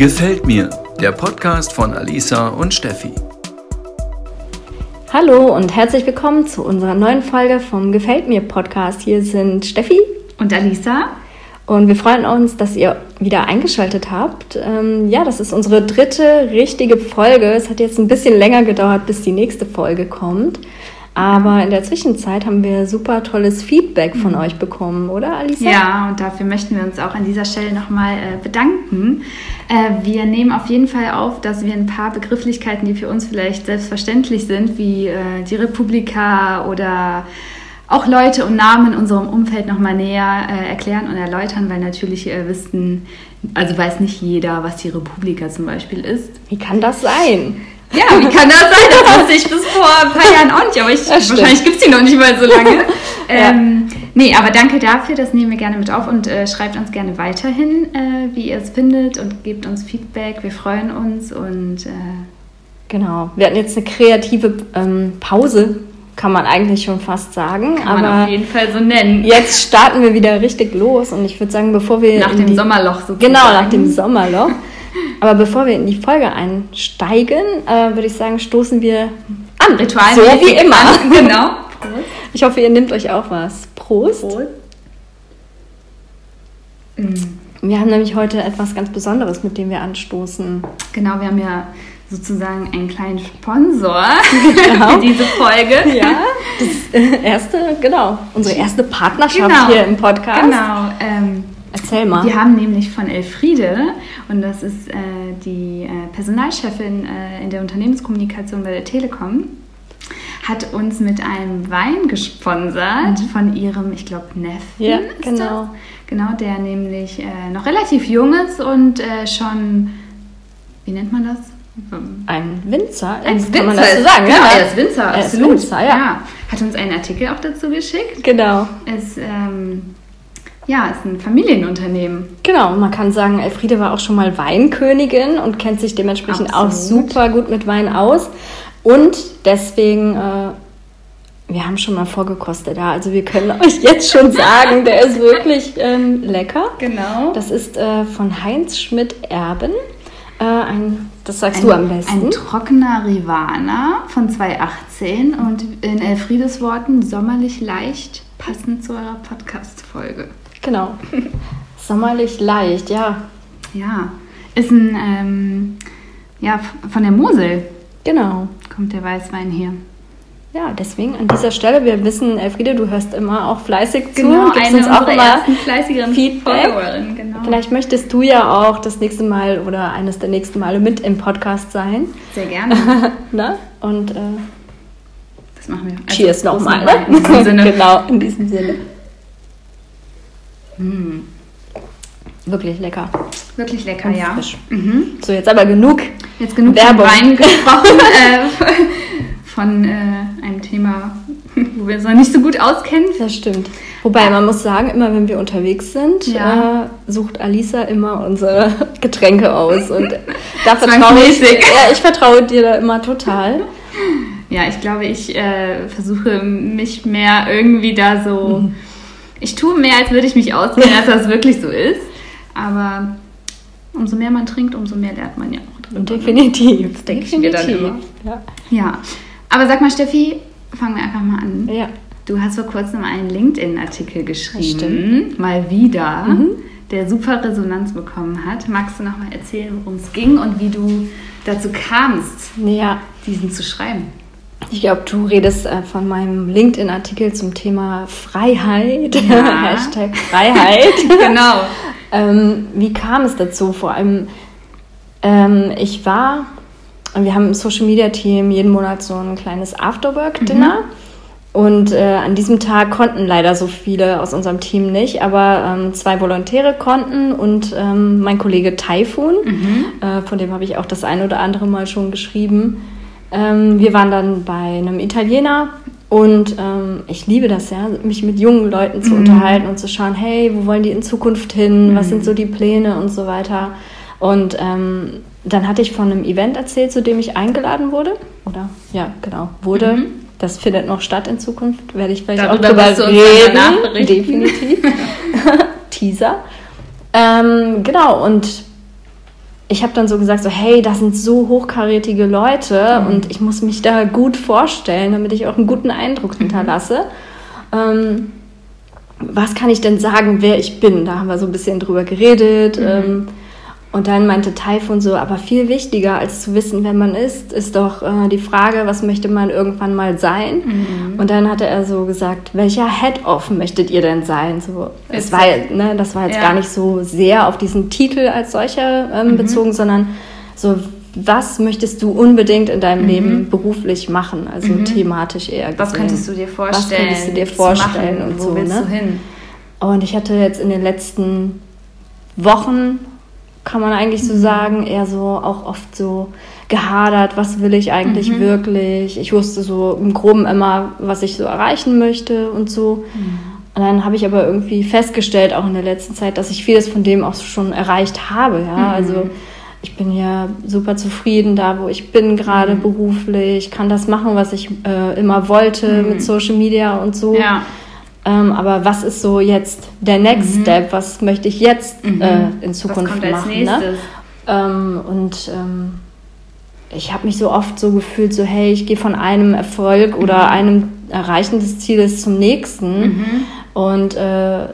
Gefällt mir, der Podcast von Alisa und Steffi. Hallo und herzlich willkommen zu unserer neuen Folge vom Gefällt mir Podcast. Hier sind Steffi und Alisa. Und wir freuen uns, dass ihr wieder eingeschaltet habt. Ähm, ja, das ist unsere dritte richtige Folge. Es hat jetzt ein bisschen länger gedauert, bis die nächste Folge kommt. Aber in der Zwischenzeit haben wir super tolles Feedback von euch bekommen, oder Alisa? Ja, und dafür möchten wir uns auch an dieser Stelle nochmal äh, bedanken. Äh, wir nehmen auf jeden Fall auf, dass wir ein paar Begrifflichkeiten, die für uns vielleicht selbstverständlich sind, wie äh, die Republika oder auch Leute und Namen in unserem Umfeld nochmal näher äh, erklären und erläutern, weil natürlich äh, wissen, also weiß nicht jeder, was die Republika zum Beispiel ist. Wie kann das sein? Ja, wie kann das sein? Das wusste ich bis vor ein paar Jahren auch nicht, aber ich, wahrscheinlich gibt es die noch nicht mal so lange. ähm, nee, aber danke dafür, das nehmen wir gerne mit auf und äh, schreibt uns gerne weiterhin, äh, wie ihr es findet und gebt uns Feedback. Wir freuen uns und. Äh, genau, wir hatten jetzt eine kreative ähm, Pause kann man eigentlich schon fast sagen. Kann aber man auf jeden Fall so nennen. Jetzt starten wir wieder richtig los und ich würde sagen, bevor wir. Nach dem die, Sommerloch sozusagen. Genau, nach dem Sommerloch. Aber bevor wir in die Folge einsteigen, äh, würde ich sagen, stoßen wir an. Ritual so wie immer. An. Genau. Prost. Ich hoffe, ihr nehmt euch auch was. Prost. Prost. Mm. Wir haben nämlich heute etwas ganz Besonderes, mit dem wir anstoßen. Genau, wir haben ja sozusagen einen kleinen Sponsor genau. für diese Folge. Ja, das erste, genau, unsere erste Partnerschaft genau. hier im Podcast. Genau. Ähm, Erzähl mal. Wir haben nämlich von Elfriede, und das ist äh, die äh, Personalchefin äh, in der Unternehmenskommunikation bei der Telekom, hat uns mit einem Wein gesponsert mhm. von ihrem, ich glaube, Neffen. Ja, genau. Das? Genau, der nämlich äh, noch relativ jung ist und äh, schon, wie nennt man das? Ein Winzer, ein Winzer, kann man das so sagen? Genau, ja, er ist Winzer, er absolut. Ist Winzer, ja. ja. Hat uns einen Artikel auch dazu geschickt. Genau. Ist, ähm, ja, ist ein Familienunternehmen. Genau, man kann sagen, Elfriede war auch schon mal Weinkönigin und kennt sich dementsprechend absolut. auch super gut mit Wein aus. Und deswegen, äh, wir haben schon mal vorgekostet da, also wir können euch jetzt schon sagen, der ist wirklich ähm, lecker. Genau. Das ist äh, von Heinz Schmidt-Erben. Äh, ein, das sagst ein, du am besten. Ein trockener Rivana von 2018 und in Elfriedes Worten sommerlich leicht, passend zu eurer Podcast-Folge. Genau. sommerlich leicht, ja. Ja. Ist ein, ähm, ja, von der Mosel. Genau. Kommt der Weißwein hier. Ja, deswegen an dieser Stelle, wir wissen, Elfriede, du hörst immer auch fleißig zu. Genau, Gibst eine uns auch immer fleißigeren Feedback. Genau. Vielleicht möchtest du ja auch das nächste Mal oder eines der nächsten Male mit im Podcast sein. Sehr gerne. Na? Und äh, das machen wir. Also Cheers nochmal. In diesem Sinne. genau, in diesem Sinne. Mm. Wirklich lecker. Wirklich lecker, Und ja. Mhm. So, jetzt aber genug. Jetzt genug Werbung. Wein gesprochen. äh, von äh, einem Thema, wo wir uns noch nicht so gut auskennen. Das stimmt. Wobei man muss sagen, immer wenn wir unterwegs sind, ja. äh, sucht Alisa immer unsere Getränke aus. Und da vertraue ich, ja, ich vertraue dir da immer total. Ja, ich glaube, ich äh, versuche mich mehr irgendwie da so. Mhm. Ich tue mehr, als würde ich mich auskennen, als das wirklich so ist. Aber umso mehr man trinkt, umso mehr lernt man ja auch. Drüber. Definitiv. Das denke ich mir dann immer. Ja. ja. Aber sag mal, Steffi, fangen wir einfach mal an. Ja. Du hast vor kurzem einen LinkedIn-Artikel geschrieben, mal wieder, mhm. der super Resonanz bekommen hat. Magst du noch mal erzählen, worum es ging und wie du dazu kamst, ja. diesen zu schreiben? Ich glaube, du redest äh, von meinem LinkedIn-Artikel zum Thema Freiheit. Ja. Hashtag Freiheit. genau. ähm, wie kam es dazu? Vor allem, ähm, ich war wir haben im Social Media Team jeden Monat so ein kleines Afterwork-Dinner. Mhm. Und äh, an diesem Tag konnten leider so viele aus unserem Team nicht, aber ähm, zwei Volontäre konnten und ähm, mein Kollege Taifun, mhm. äh, von dem habe ich auch das ein oder andere Mal schon geschrieben. Ähm, wir waren dann bei einem Italiener und ähm, ich liebe das ja, mich mit jungen Leuten zu mhm. unterhalten und zu schauen, hey, wo wollen die in Zukunft hin, was sind so die Pläne und so weiter. Und ähm, dann hatte ich von einem Event erzählt, zu dem ich eingeladen wurde. Oder ja, genau, wurde. Mhm. Das findet noch statt in Zukunft. Werde ich vielleicht Darüber auch drüber reden. Definitiv. Teaser. Ähm, genau, und ich habe dann so gesagt, so hey, das sind so hochkarätige Leute mhm. und ich muss mich da gut vorstellen, damit ich auch einen guten Eindruck mhm. hinterlasse. Ähm, was kann ich denn sagen, wer ich bin? Da haben wir so ein bisschen drüber geredet. Mhm. Ähm, und dann meinte Taifun so, aber viel wichtiger als zu wissen, wer man ist, ist doch äh, die Frage, was möchte man irgendwann mal sein? Mhm. Und dann hatte er so gesagt, welcher Head-Off möchtet ihr denn sein? So, es war, ne, das war jetzt ja. gar nicht so sehr auf diesen Titel als solcher ähm, mhm. bezogen, sondern so, was möchtest du unbedingt in deinem mhm. Leben beruflich machen? Also mhm. thematisch eher. Gesehen. Was könntest du dir vorstellen? Was könntest du dir vorstellen und so, willst ne? du hin? Und ich hatte jetzt in den letzten Wochen kann man eigentlich so mhm. sagen, eher so auch oft so gehadert, was will ich eigentlich mhm. wirklich. Ich wusste so im Groben immer, was ich so erreichen möchte und so. Mhm. Und dann habe ich aber irgendwie festgestellt, auch in der letzten Zeit, dass ich vieles von dem auch schon erreicht habe. Ja, mhm. also ich bin ja super zufrieden da, wo ich bin, gerade mhm. beruflich, kann das machen, was ich äh, immer wollte mit Social Media und so. Ja. Ähm, aber was ist so jetzt der Next mhm. Step? Was möchte ich jetzt mhm. äh, in Zukunft machen? Ne? Ähm, und ähm, ich habe mich so oft so gefühlt, so hey, ich gehe von einem Erfolg mhm. oder einem Erreichen des Zieles zum nächsten. Mhm. Und äh,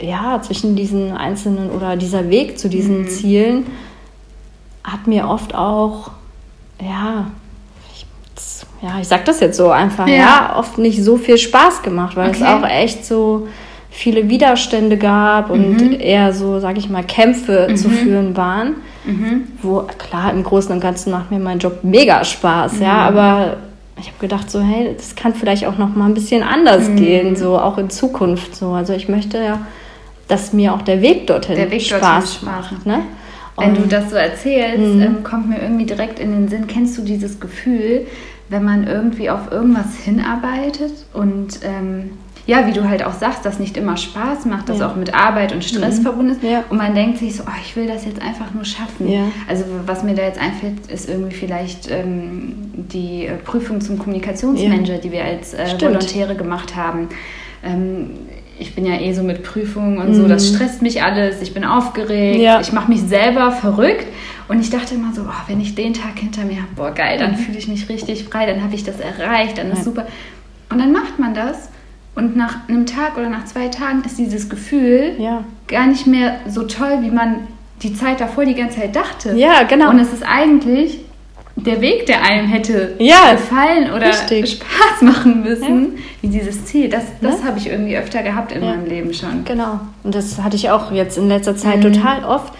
ja, zwischen diesen einzelnen oder dieser Weg zu diesen mhm. Zielen hat mir oft auch, ja, ja, ich sag das jetzt so einfach, ja, ja oft nicht so viel Spaß gemacht, weil okay. es auch echt so viele Widerstände gab und mhm. eher so, sag ich mal, Kämpfe mhm. zu führen waren. Mhm. Wo, klar, im Großen und Ganzen macht mir mein Job mega Spaß, ja, mhm. aber ich habe gedacht, so, hey, das kann vielleicht auch noch mal ein bisschen anders mhm. gehen, so auch in Zukunft. So. Also ich möchte ja, dass mir auch der Weg dorthin der Weg Spaß, dorthin macht. Ne? Wenn du das so erzählst, mhm. ähm, kommt mir irgendwie direkt in den Sinn, kennst du dieses Gefühl, wenn man irgendwie auf irgendwas hinarbeitet und ähm, ja, wie du halt auch sagst, das nicht immer Spaß macht, das ja. auch mit Arbeit und Stress mhm. verbunden ist. Ja. Und man denkt sich so, oh, ich will das jetzt einfach nur schaffen. Ja. Also was mir da jetzt einfällt, ist irgendwie vielleicht ähm, die äh, Prüfung zum Kommunikationsmanager, die wir als äh, Volontäre gemacht haben. Ähm, ich bin ja eh so mit Prüfungen und mhm. so, das mhm. stresst mich alles, ich bin aufgeregt, ich mache mich selber verrückt. Und ich dachte immer so, oh, wenn ich den Tag hinter mir habe, boah, geil, dann mhm. fühle ich mich richtig frei, dann habe ich das erreicht, dann ist super. Und dann macht man das und nach einem Tag oder nach zwei Tagen ist dieses Gefühl ja. gar nicht mehr so toll, wie man die Zeit davor die ganze Zeit dachte. Ja, genau. Und es ist eigentlich der Weg, der einem hätte ja, gefallen oder richtig. Spaß machen müssen, ja. wie dieses Ziel. Das, das ja. habe ich irgendwie öfter gehabt in meinem Leben schon. Genau. Und das hatte ich auch jetzt in letzter Zeit mhm. total oft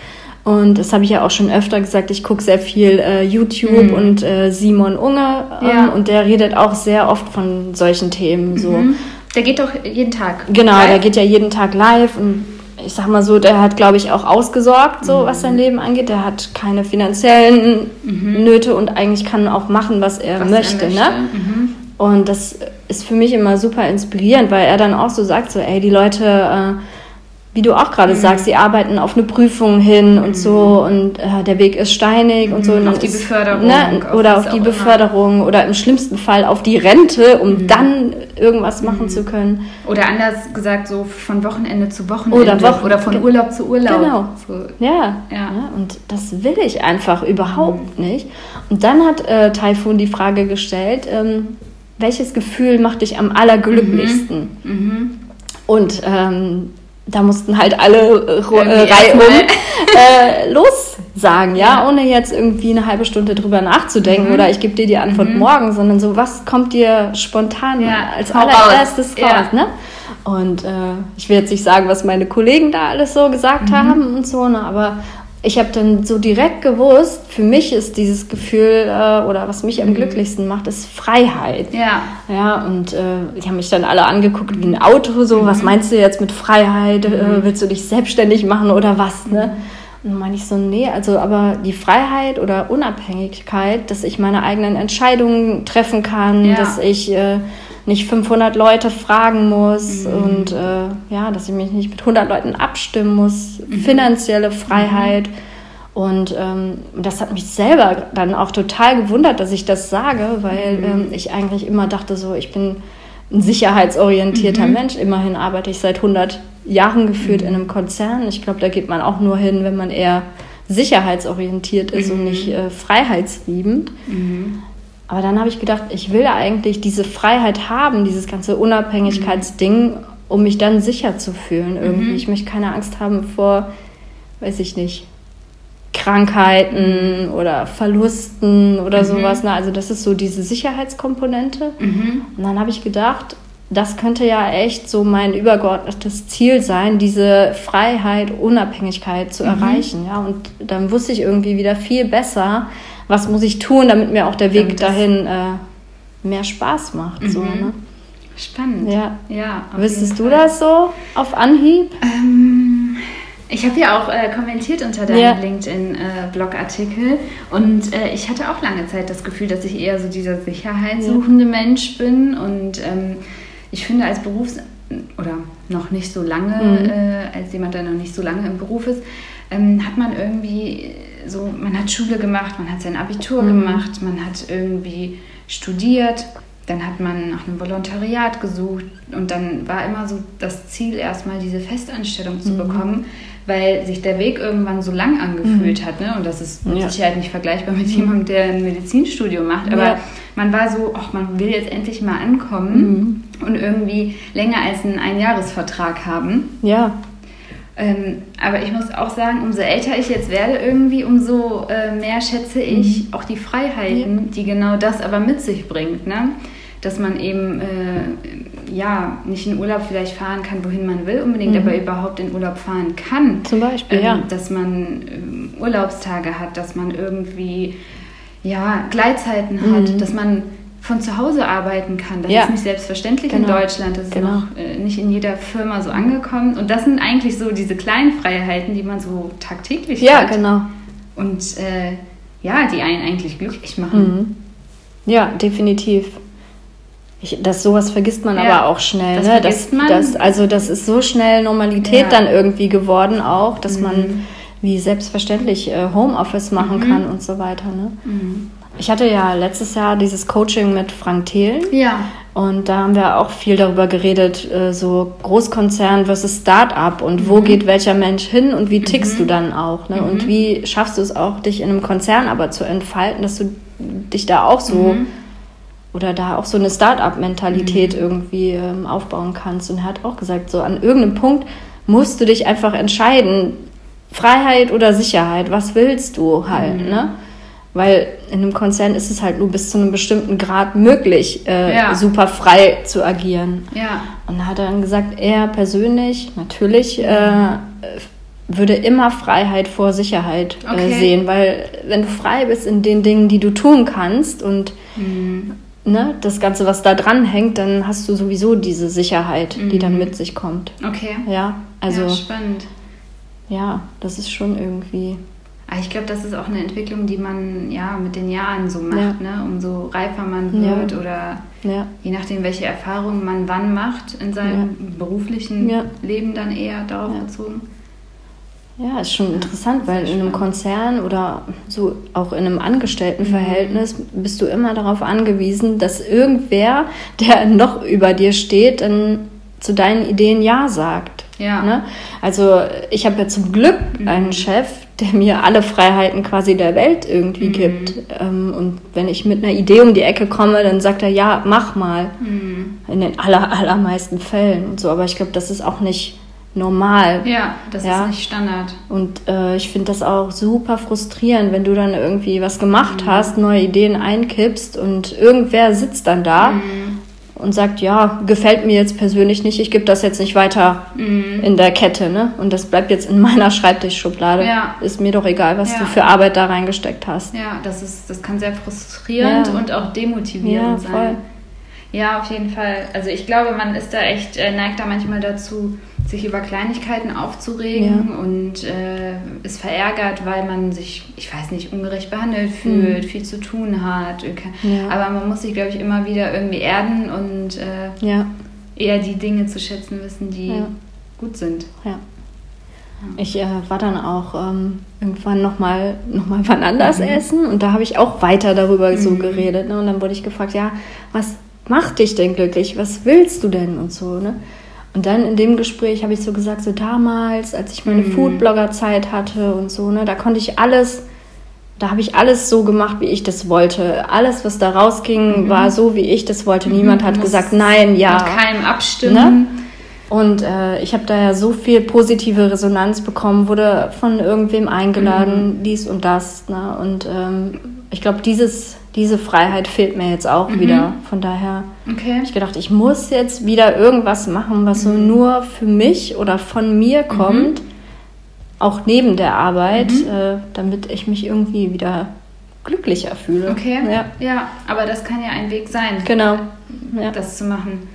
und das habe ich ja auch schon öfter gesagt, ich gucke sehr viel äh, YouTube mhm. und äh, Simon Unge ähm, und der redet auch sehr oft von solchen Themen. So. Mhm. Der geht doch jeden Tag. Genau, live. der geht ja jeden Tag live und ich sag mal so, der hat, glaube ich, auch ausgesorgt, so mhm. was sein Leben angeht. Der hat keine finanziellen mhm. Nöte und eigentlich kann auch machen, was er was möchte. Er möchte. Ne? Mhm. Und das ist für mich immer super inspirierend, weil er dann auch so sagt, so, ey, die Leute äh, wie du auch gerade mhm. sagst, sie arbeiten auf eine Prüfung hin mhm. und so und äh, der Weg ist steinig mhm. und so. Und auf die ist, Beförderung. Ne, auf oder auf die Beförderung immer. oder im schlimmsten Fall auf die Rente, um mhm. dann irgendwas machen mhm. zu können. Oder anders gesagt, so von Wochenende zu Wochenende oder, Wochen, oder von Urlaub zu Urlaub. Genau. So. Ja. ja. ja. Und das will ich einfach überhaupt mhm. nicht. Und dann hat äh, Taifun die Frage gestellt, ähm, welches Gefühl macht dich am allerglücklichsten? Und ähm, da mussten halt alle äh, äh Reihe um äh, los sagen, ja? ja? ohne jetzt irgendwie eine halbe Stunde drüber nachzudenken mhm. oder ich gebe dir die Antwort mhm. morgen, sondern so, was kommt dir spontan ja, als allererstes raus, raus ja. ne? Und äh, ich will jetzt nicht sagen, was meine Kollegen da alles so gesagt mhm. haben und so, ne? aber ich habe dann so direkt gewusst, für mich ist dieses Gefühl äh, oder was mich am mhm. glücklichsten macht, ist Freiheit. Ja. Ja, und äh, die haben mich dann alle angeguckt wie ein Auto, so, mhm. was meinst du jetzt mit Freiheit? Äh, mhm. Äh, willst du dich selbstständig machen oder was, ne? Und dann meine ich so, nee, also aber die Freiheit oder Unabhängigkeit, dass ich meine eigenen Entscheidungen treffen kann, ja. dass ich äh, nicht 500 Leute fragen muss mhm. und äh, ja, dass ich mich nicht mit 100 Leuten abstimmen muss, mhm. finanzielle Freiheit. Mhm. Und ähm, das hat mich selber dann auch total gewundert, dass ich das sage, weil mhm. ähm, ich eigentlich immer dachte, so, ich bin ein sicherheitsorientierter mhm. Mensch. Immerhin arbeite ich seit 100 Jahren geführt in einem Konzern. Ich glaube, da geht man auch nur hin, wenn man eher sicherheitsorientiert ist und nicht äh, freiheitsliebend. Aber dann habe ich gedacht, ich will eigentlich diese Freiheit haben, dieses ganze Unabhängigkeitsding, um mich dann sicher zu fühlen irgendwie. Ich möchte keine Angst haben vor, weiß ich nicht, Krankheiten oder Verlusten oder sowas. Ne? Also das ist so diese Sicherheitskomponente. Und dann habe ich gedacht, das könnte ja echt so mein übergeordnetes Ziel sein, diese Freiheit, Unabhängigkeit zu erreichen. Ja? Und dann wusste ich irgendwie wieder viel besser, was muss ich tun, damit mir auch der Weg dahin äh, mehr Spaß macht. So, ne? Spannend. Ja. ja Wüsstest du das so auf Anhieb? Ähm, ich habe ja auch äh, kommentiert unter deinem Ja. LinkedIn-Blogartikel und äh, ich hatte auch lange Zeit das Gefühl, dass ich eher so dieser sicherheitssuchende Mensch bin und ähm, ich finde als Berufs- oder noch nicht so lange, Mhm. äh, als jemand, der noch nicht so lange im Beruf ist, ähm, hat man irgendwie so, man hat Schule gemacht, man hat sein Abitur Mhm. gemacht, man hat irgendwie studiert, dann hat man nach einem Volontariat gesucht und dann war immer so das Ziel, erstmal diese Festanstellung Mhm. zu bekommen, weil sich der Weg irgendwann so lang angefühlt hat. Ne? Und das ist mit Mhm. Ja. Sicherheit nicht vergleichbar mit jemandem, der ein Medizinstudium macht. Aber Ja. man war so, ach, man will jetzt endlich mal ankommen Mhm. und irgendwie länger als einen Einjahresvertrag haben. Ja, Ähm, aber ich muss auch sagen, umso älter ich jetzt werde irgendwie, umso äh, mehr schätze ich auch die Freiheiten, die genau das aber mit sich bringt. Ne? Dass man eben äh, ja nicht in Urlaub vielleicht fahren kann, wohin man will unbedingt, aber überhaupt in Urlaub fahren kann. Zum Beispiel, ähm, ja. Dass man ähm, Urlaubstage hat, dass man irgendwie ja, Gleitzeiten hat, dass man von zu Hause arbeiten kann. Das Mhm. Ja. ist nicht selbstverständlich in Genau. Deutschland. Das ist Genau. noch äh, nicht in jeder Firma so angekommen. Und das sind eigentlich so diese kleinen Freiheiten, die man so tagtäglich ja, hat. genau. Und äh, ja, die einen eigentlich glücklich machen. Ja, definitiv. Ich, das sowas vergisst man Ja, aber auch schnell. das ne? vergisst das, man. Das, also das ist so schnell Normalität Ja. Mhm. dann irgendwie geworden auch, dass man wie selbstverständlich äh, Homeoffice machen kann und so weiter. Ne? Mhm. Ich hatte ja letztes Jahr dieses Coaching mit Frank Thelen. Ja. Und da haben wir auch viel darüber geredet, äh, so Großkonzern versus Start-up und Mhm. wo geht welcher Mensch hin und wie tickst du dann auch. Ne? Und wie schaffst du es auch, dich in einem Konzern aber zu entfalten, dass du dich da auch so Mhm. oder da auch so eine Start-up-Mentalität Mhm. irgendwie ähm, aufbauen kannst. Und er hat auch gesagt, so an irgendeinem Punkt musst du dich einfach entscheiden, Freiheit oder Sicherheit, was willst du halt, Mhm. ne? Weil in einem Konzern ist es halt nur bis zu einem bestimmten Grad möglich, äh, Ja. super frei zu agieren. Ja. Und da hat er dann gesagt, er persönlich natürlich äh, würde immer Freiheit vor Sicherheit äh, Okay. sehen, weil wenn du frei bist in den Dingen, die du tun kannst und Mhm. ne, das Ganze, was da dran hängt, dann hast du sowieso diese Sicherheit, die Mhm. dann mit sich kommt. Okay. Ja, also ja, ja, spannend. das ist schon irgendwie. Aber ich glaube, das ist auch eine Entwicklung, die man ja mit den Jahren so macht, Ja. ne? Umso reifer man Ja. wird oder Ja, je nachdem, welche Erfahrungen man wann macht in seinem beruflichen Ja. Leben dann eher darauf Ja. bezogen. ja, ist schon interessant, weil in einem. Konzern oder so auch in einem Angestelltenverhältnis bist du immer darauf angewiesen, dass irgendwer, der noch über dir steht, dann zu deinen Ideen Ja sagt. Ja. Ne? Also ich habe ja zum Glück einen Chef, der mir alle Freiheiten quasi der Welt irgendwie gibt. Ähm, und wenn ich mit einer Idee um die Ecke komme, dann sagt er, ja, mach mal. In den aller, allermeisten Fällen und so. Aber ich glaube, das ist auch nicht normal. Ja, das Ja. ist nicht Standard. Und äh, ich finde das auch super frustrierend, wenn du dann irgendwie was gemacht hast, neue Ideen einkippst und irgendwer sitzt dann da und sagt, ja, gefällt mir jetzt persönlich nicht, ich gebe das jetzt nicht weiter in der Kette, ne? Und das bleibt jetzt in meiner Schreibtischschublade. Ja. Ist mir doch egal, was Ja. du für Arbeit da reingesteckt hast. Ja, das ist, das kann sehr frustrierend Ja. und auch demotivierend sein. voll. Ja, auf jeden Fall. Also ich glaube, man ist da echt, äh, neigt da manchmal dazu, sich über Kleinigkeiten aufzuregen und äh, ist verärgert, weil man sich, ich weiß nicht, ungerecht behandelt fühlt, viel zu tun hat. Mhm. Ja. Aber man muss sich, glaube ich, immer wieder irgendwie erden und äh, Ja, eher die Dinge zu schätzen wissen, die Ja. gut sind. ja. Ich äh, war dann auch ähm, irgendwann nochmal noch mal wann anders essen und da habe ich auch weiter darüber so geredet. Ne? Und dann wurde ich gefragt, ja, was macht dich denn glücklich? Was willst du denn und so, ne? Und dann in dem Gespräch habe ich so gesagt, so damals, als ich meine Mhm. Foodblogger-Zeit hatte und so, ne, da konnte ich alles, da habe ich alles so gemacht, wie ich das wollte. Alles, was da rausging, war so, wie ich das wollte. Niemand hat Mhm. Gesagt, nein, ja. Mit keinem abstimmen. Ne? Und äh, ich habe da ja so viel positive Resonanz bekommen, wurde von irgendwem Mhm. eingeladen, dies und das. Ne? Und ähm, ich glaube, dieses diese Freiheit fehlt mir jetzt auch Mhm. wieder. Von daher Okay. habe ich gedacht, ich muss jetzt wieder irgendwas machen, was so Mhm. nur für mich oder von mir kommt, auch neben der Arbeit, Mhm. äh, damit ich mich irgendwie wieder glücklicher fühle. Okay. Ja, ja, aber das kann ja ein Weg sein. genau. Ja. das zu machen.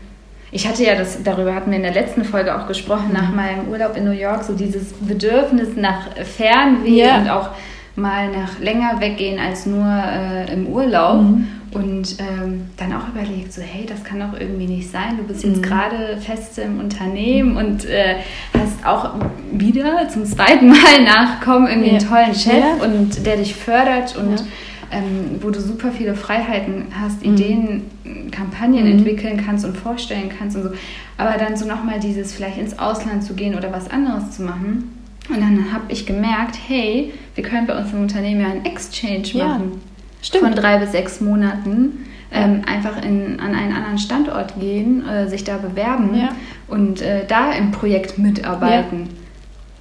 Ich hatte ja das, darüber hatten wir in der letzten Folge auch gesprochen, nach Mhm. meinem Urlaub in New York, so dieses Bedürfnis nach Fernweh Ja. und auch mal nach länger weggehen als nur äh, im Urlaub. Mhm. Und ähm, dann auch überlegt, so hey, das kann doch irgendwie nicht sein. Du bist jetzt Mhm. gerade fest im Unternehmen und äh, hast auch wieder zum zweiten Mal nachkommen, irgendwie einen Ja. tollen Chef Ja. und der dich fördert und Ja. ähm, wo du super viele Freiheiten hast, Mhm. Ideen, Kampagnen Mhm. entwickeln kannst und vorstellen kannst und so. Aber dann so nochmal dieses vielleicht ins Ausland zu gehen oder was anderes zu machen. Und dann habe ich gemerkt, hey, wir können bei uns im Unternehmen ja einen Exchange Ja, machen. stimmt. Von drei bis sechs Monaten. Ähm, einfach in, an einen anderen Standort gehen, äh, sich da bewerben Ja. und äh, da im Projekt mitarbeiten.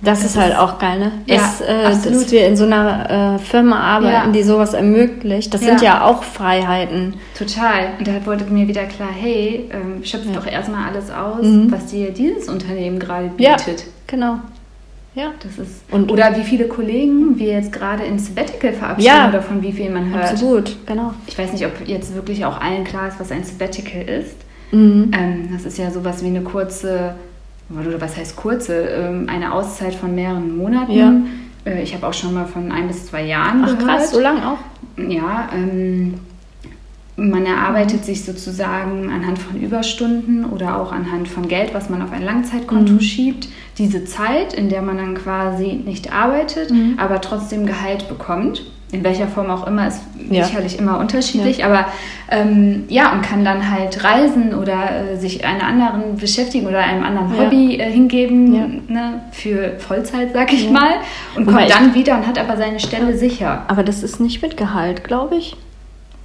Das, Das ist halt ist- auch geil, ne? Ja, Dass, äh, dass wir in so einer äh, Firma arbeiten, Ja. die sowas ermöglicht. Das Ja. sind ja auch Freiheiten. Total. Und da wurde mir wieder klar, hey, ähm, schöpf Ja. doch erstmal alles aus, Mhm. was dir dieses Unternehmen gerade Ja. bietet. Genau. Ja. Das ist Und- oder wie viele Kollegen wir jetzt gerade ins Sabbatical verabschieden Ja. oder von wie viel man hört. Absolut, genau. Ich weiß nicht, ob jetzt wirklich auch allen klar ist, was ein Sabbatical ist. Mhm. Ähm, das ist ja sowas wie eine kurze, oder was heißt kurze, ähm, eine Auszeit von mehreren Monaten. Ja. Äh, ich habe auch schon mal von ein bis zwei Jahren Ach gehört. krass, so lang auch. Ja, ähm, man erarbeitet sich sozusagen anhand von Überstunden oder auch anhand von Geld, was man auf ein Langzeitkonto Mhm. schiebt, diese Zeit, in der man dann quasi nicht arbeitet, Mhm. aber trotzdem Gehalt bekommt. In welcher Form auch immer, ist Ja. sicherlich immer unterschiedlich, aber ähm, ja, und kann dann halt reisen oder äh, sich einer anderen beschäftigen oder einem anderen Ja. Hobby äh, hingeben Ja. ne, für Vollzeit, sag ich Ja. mal, und Wobei kommt dann wieder und hat aber seine Stelle sicher. Aber das ist nicht mit Gehalt, glaube ich.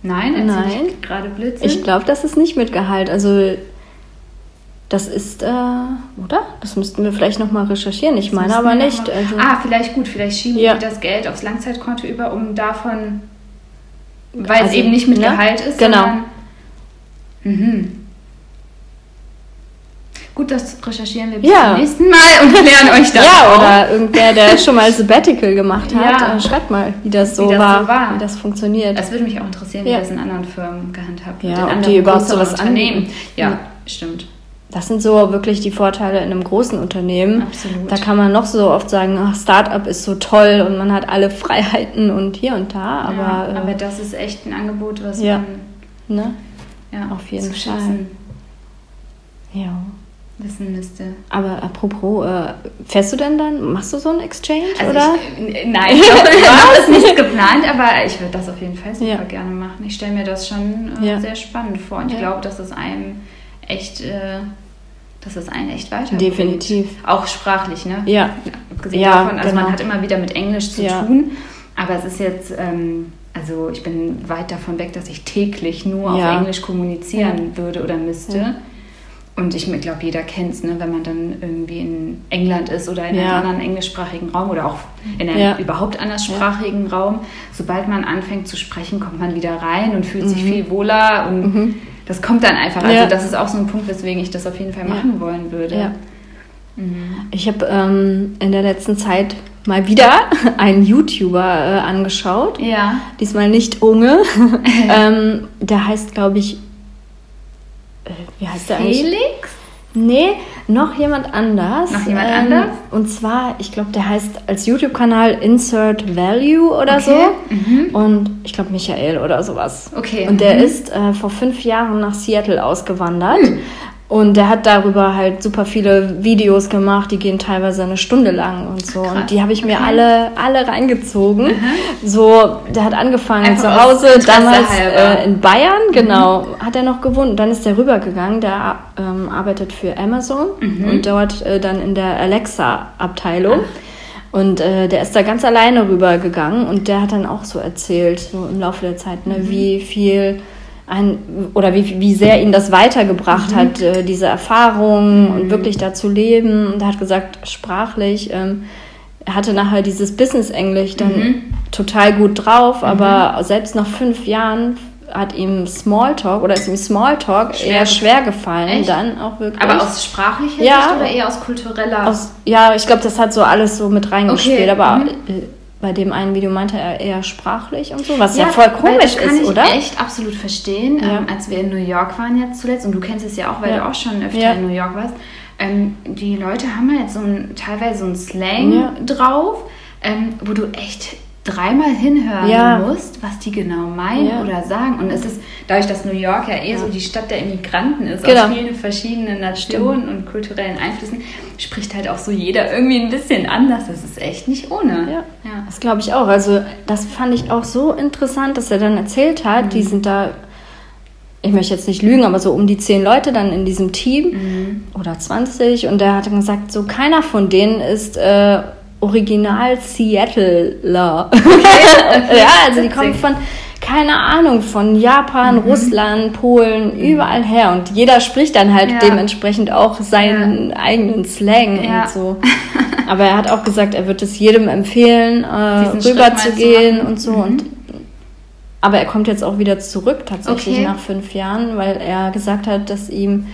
Nein, erzähl Nein. ich gerade Blödsinn. Ich glaube, das ist nicht mit Gehalt. Also das ist, äh, oder? Das müssten wir vielleicht nochmal recherchieren. Ich meine Müssen aber nicht. mal- Also, ah, vielleicht gut, vielleicht schieben Ja. die das Geld aufs Langzeitkonto über, um davon, weil es Also, eben nicht mit ne? Gehalt ist, Genau. sondern. Mhm. Gut, das recherchieren wir bis Ja. zum nächsten Mal und klären euch das ja, auf. oder irgendwer, der schon mal Sabbatical gemacht hat, Ja. äh, schreibt mal, wie das, so, Wie das war, so war. wie das funktioniert. Das würde mich auch interessieren, wie Ja. das in anderen Firmen gehandhabt Ja, wird. in ob die überhaupt sowas Unternehmen. anbieten. Ja, Ja. stimmt. Das sind so wirklich die Vorteile in einem großen Unternehmen. Absolut. Da kann man noch so oft sagen, ach, Startup ist so toll und man hat alle Freiheiten und hier und da, aber, ja, äh, aber das ist echt ein Angebot, was Ja. man ne? ja, Auf jeden zu Fall. schätzen Ja. Wissen müsste. Aber apropos, äh, fährst du denn dann, machst du so einen Exchange Also oder? Ich, nein, ich glaube, das nicht geplant, aber ich würde das auf jeden Fall super Ja. gerne machen. Ich stelle mir das schon äh, Ja. sehr spannend vor und ich Ja. glaube, dass es einem echt, äh, dass es einen echt weiterbringt. Definitiv. Auch sprachlich, ne? Ja. Abgesehen Ja, davon, also genau. man hat immer wieder mit Englisch zu tun, aber es ist jetzt, ähm, also ich bin weit davon weg, dass ich täglich nur auf Englisch kommunizieren würde oder müsste. Ja. Und ich glaube, jeder kennt es, ne? wenn man dann irgendwie in England ist oder in Ja. einem anderen englischsprachigen Raum oder auch in einem Ja. überhaupt anderssprachigen Raum. Sobald man anfängt zu sprechen, kommt man wieder rein und fühlt sich Mhm. viel wohler und das kommt dann einfach. Also Ja. das ist auch so ein Punkt, weswegen ich das auf jeden Fall Ja. machen wollen würde. Ja. Mhm. Ich habe ähm, in der letzten Zeit mal wieder einen YouTuber äh, angeschaut. Ja. Diesmal nicht Unge. ähm, der heißt, glaube ich, wie heißt der eigentlich? Felix? Nee, noch jemand anders. Noch jemand ähm, anders? Und zwar, ich glaube, der heißt als YouTube-Kanal Insert Value oder Okay. Mhm. so. Und ich glaube, Michael oder sowas. Okay. Und der Mhm. ist äh, vor fünf Jahren nach Seattle ausgewandert. Und der hat darüber halt super viele Videos gemacht, die gehen teilweise eine Stunde lang und so. Krass. Und die habe ich mir okay. alle, alle reingezogen. Mhm. So, der hat angefangen Einfach zu Hause, damals äh, in Bayern, mhm. genau, mhm. hat er noch gewohnt. Dann ist der rübergegangen, der ähm, arbeitet für Amazon mhm. und dort äh, dann in der Alexa-Abteilung. Und äh, der ist da ganz alleine rübergegangen und der hat dann auch so erzählt, so im Laufe der Zeit, ne, mhm. wie viel ein, oder wie, wie sehr ihn das weitergebracht mhm. hat, äh, diese Erfahrung mhm. und wirklich da zu leben. Und er hat gesagt, sprachlich, ähm, er hatte nachher dieses Business-Englisch dann mhm. total gut drauf, mhm. aber selbst nach fünf Jahren hat ihm Smalltalk oder ist ihm Smalltalk schwer eher schwer gefallen, Echt? dann auch wirklich. Aber aus sprachlicher ja, Sicht oder eher aus kultureller? Aus, ja, ich glaube, das hat so alles so mit reingespielt, okay. aber mhm. Bei dem einen Video meinte er eher sprachlich und so, was ja, ja voll komisch das kann ist, ich oder? echt absolut verstehen. Ja. Ähm, als wir in New York waren jetzt zuletzt, und du kennst es ja auch, weil ja. du auch schon öfter in New York warst, ähm, die Leute haben ja jetzt so ein, teilweise so ein Slang drauf, ähm, wo du echt dreimal hinhören ja. musst, was die genau meinen ja. oder sagen. Und es ist, dadurch, dass New York ja eher ja. so die Stadt der Immigranten ist, genau. aus vielen verschiedenen Nationen Stimmt. und kulturellen Einflüssen, spricht halt auch so jeder irgendwie ein bisschen anders. Das ist echt nicht ohne. Ja, das glaube ich auch. Also das fand ich auch so interessant, dass er dann erzählt hat, mhm. die sind da ich möchte jetzt nicht lügen, aber so um die zehn Leute dann in diesem Team mhm. oder 20 und der hat dann gesagt, so keiner von denen ist äh, Original Seattleler. Okay. ja, also die kommen von, keine Ahnung, von Japan, mhm. Russland, Polen, mhm. überall her. Und jeder spricht dann halt ja. dementsprechend auch seinen ja. eigenen Slang ja. und so. Aber er hat auch gesagt, er wird es jedem empfehlen, äh, rüber zu gehen und so. Mhm. Und, aber er kommt jetzt auch wieder zurück, tatsächlich okay. nach fünf Jahren, weil er gesagt hat, dass ihm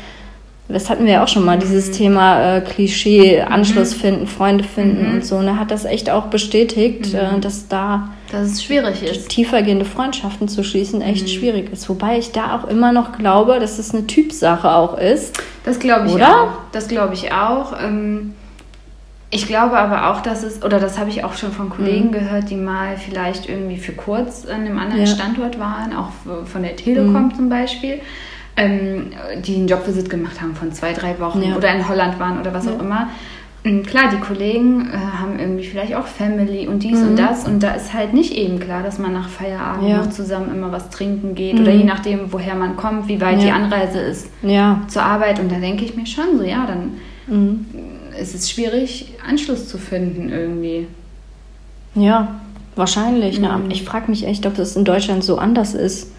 das hatten wir ja auch schon mal, dieses mhm. Thema äh, Klischee, Anschluss mhm. finden, Freunde finden mhm. und so. Und er hat das echt auch bestätigt, äh, mhm. dass da dass es schwierig ist. tiefergehende Freundschaften zu schließen echt mhm. schwierig ist. Wobei ich da auch immer noch glaube, dass es eine Typsache auch ist. Das glaube ich Oder? auch. Das glaube ich auch. Ähm, ich glaube aber auch, dass es, oder das habe ich auch schon von Kollegen mhm. gehört, die mal vielleicht irgendwie für kurz an einem anderen ja. Standort waren, auch von der Telekom zum Beispiel ähm, die einen Jobvisit gemacht haben von zwei, drei Wochen ja. oder in Holland waren oder was ja. auch immer. Und klar, die Kollegen äh, haben irgendwie vielleicht auch Family und dies mhm. und das und da ist halt nicht eben klar, dass man nach Feierabend ja. noch zusammen immer was trinken geht mhm. oder je nachdem, woher man kommt, wie weit die Anreise ist zur Arbeit und da denke ich mir schon so, ja, dann mhm. ist es schwierig, Anschluss zu finden irgendwie. Ja, wahrscheinlich. Ne? Ich frage mich echt, ob das in Deutschland so anders ist.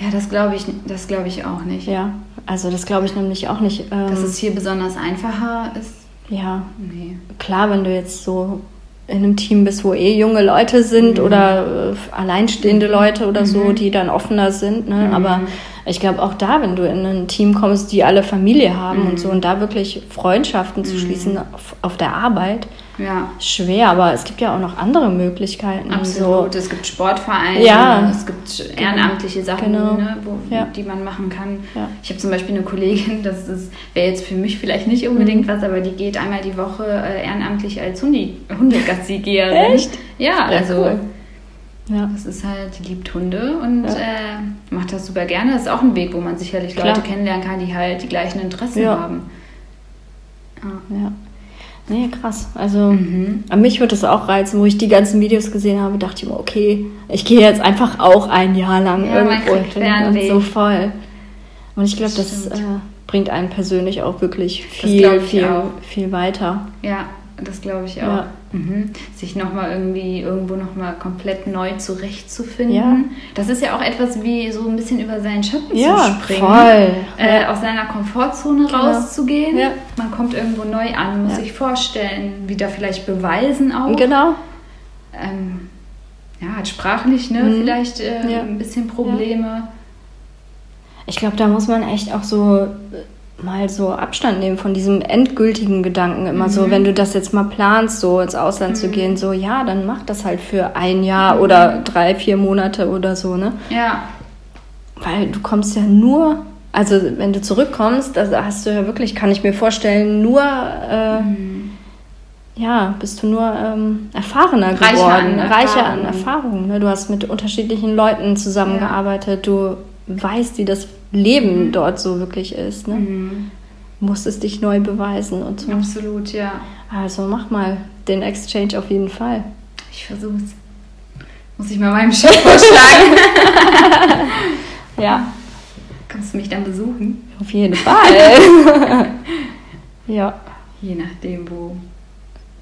Ja, das glaube ich, das glaube ich auch nicht. Ja, also das glaube ich nämlich auch nicht. Ähm, Dass es hier besonders einfacher ist. Ja, nee. klar, wenn du jetzt so in einem Team bist, wo eh junge Leute sind mhm. oder äh, alleinstehende mhm. Leute oder mhm. so, die dann offener sind. Ne? Mhm. Aber ich glaube auch da, wenn du in ein Team kommst, die alle Familie haben und so mhm. und da wirklich Freundschaften zu mhm. schließen auf, auf der Arbeit, ja. schwer, aber es gibt ja auch noch andere Möglichkeiten. Absolut. So. Es gibt Sportvereine, ja. es gibt ehrenamtliche Sachen, genau. ne, wo, ja. die man machen kann. Ich habe zum Beispiel eine Kollegin, das wäre jetzt für mich vielleicht nicht unbedingt mhm. was, aber die geht einmal die Woche äh, ehrenamtlich als Hundi, Hundegassi-Geherin. Echt? Ja, also cool. Ja. Das ist halt, die liebt Hunde und ja. äh, macht das super gerne. Das ist auch ein Weg, wo man sicherlich Klar. Leute kennenlernen kann, die halt die gleichen Interessen ja. haben. Ja. Nee, krass. Also mhm. an mich wird das auch reizen, wo ich die ganzen Videos gesehen habe, dachte ich mir, okay, ich gehe jetzt einfach auch ein Jahr lang ja, irgendwo hin und so voll. Und ich glaube, das, das äh, bringt einen persönlich auch wirklich viel, viel, auch. viel weiter. Ja, das glaube ich auch. Ja. Mhm. Sich nochmal irgendwie irgendwo nochmal komplett neu zurechtzufinden. Ja. Das ist ja auch etwas wie so ein bisschen über seinen Schatten ja, zu springen. Voll. Äh, aus seiner Komfortzone genau. rauszugehen. Ja. Man kommt irgendwo neu an, muss sich vorstellen, wieder vielleicht beweisen auch. Genau. Ähm, ja, hat sprachlich ne, mhm. vielleicht äh, ein bisschen Probleme. Ich glaube, da muss man echt auch so mal so Abstand nehmen von diesem endgültigen Gedanken immer mhm. so, wenn du das jetzt mal planst, so ins Ausland mhm. zu gehen, so ja, dann mach das halt für ein Jahr mhm. oder drei, vier Monate oder so, ne? Ja. Weil du kommst ja nur, also wenn du zurückkommst, da hast du ja wirklich, kann ich mir vorstellen, nur äh, mhm. ja, bist du nur ähm, erfahrener Reicher geworden, an reicher an Erfahrungen. Ne? Du hast mit unterschiedlichen Leuten zusammengearbeitet, ja. du weißt, wie das Leben mhm. dort so wirklich ist. Ne? Mhm. musstest dich neu beweisen und so. Absolut, ja. Also mach mal den Exchange auf jeden Fall. Ich versuch's. Muss ich mal meinem Chef vorschlagen. Ja, Kannst du mich dann besuchen? auf jeden Fall. ja. Je nachdem, wo.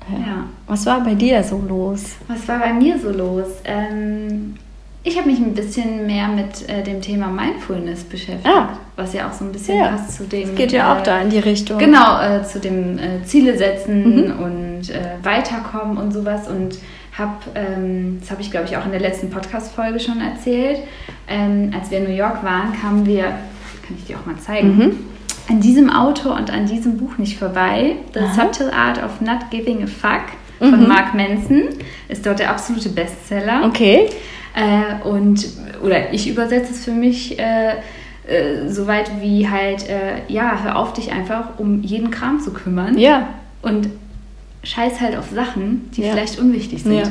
ja. Ja. Was war bei dir so los? Was war bei mir so los? Ähm, ich habe mich ein bisschen mehr mit äh, dem Thema Mindfulness beschäftigt, Ah. was ja auch so ein bisschen Ja, passt zu dem. Es geht ja auch äh, da in die Richtung. Genau, äh, zu dem äh, Ziele setzen Mhm. und äh, weiterkommen und sowas. Und habe, ähm, das habe ich glaube ich auch in der letzten Podcast-Folge schon erzählt, ähm, als wir in New York waren, kamen wir, kann ich dir auch mal zeigen, Mhm. an diesem Autor und an diesem Buch nicht vorbei. The Aha. Subtle Art of Not Giving a Fuck von Mhm. Mark Manson ist dort der absolute Bestseller. Okay. Äh, und, oder ich übersetze es für mich äh, äh, soweit wie halt, äh, ja, hör auf dich einfach um jeden Kram zu kümmern Ja. und scheiß halt auf Sachen, die Ja. vielleicht unwichtig sind. Ja.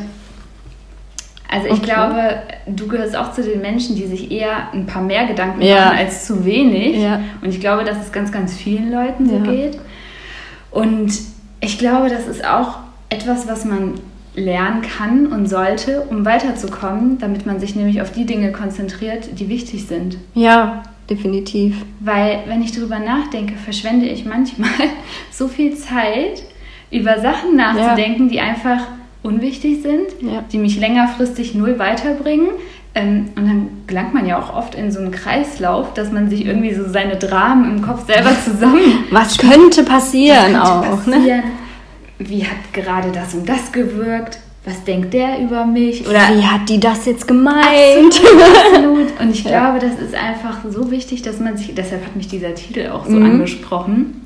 Also ich Okay. glaube, du gehörst auch zu den Menschen, die sich eher ein paar mehr Gedanken Ja. machen als zu wenig. Ja. Und ich glaube, dass es ganz, ganz vielen Leuten so Ja. geht. Und ich glaube, das ist auch etwas, was man lernen kann und sollte, um weiterzukommen, damit man sich nämlich auf die Dinge konzentriert, die wichtig sind. Ja, definitiv. Weil, wenn ich darüber nachdenke, verschwende ich manchmal so viel Zeit, über Sachen nachzudenken, die einfach unwichtig sind, Ja. die mich längerfristig null weiterbringen. Ähm, und dann gelangt man ja auch oft in so einen Kreislauf, dass man sich irgendwie so seine Dramen im Kopf selber zusammen. Was könnte passieren Was auch? könnte Ne? Wie hat gerade das und das gewirkt? Was denkt der über mich? Oder Wie hat die das jetzt gemeint? Absolut. Und ich glaube, das ist einfach so wichtig, dass man sich, deshalb hat mich dieser Titel auch so Mhm. angesprochen.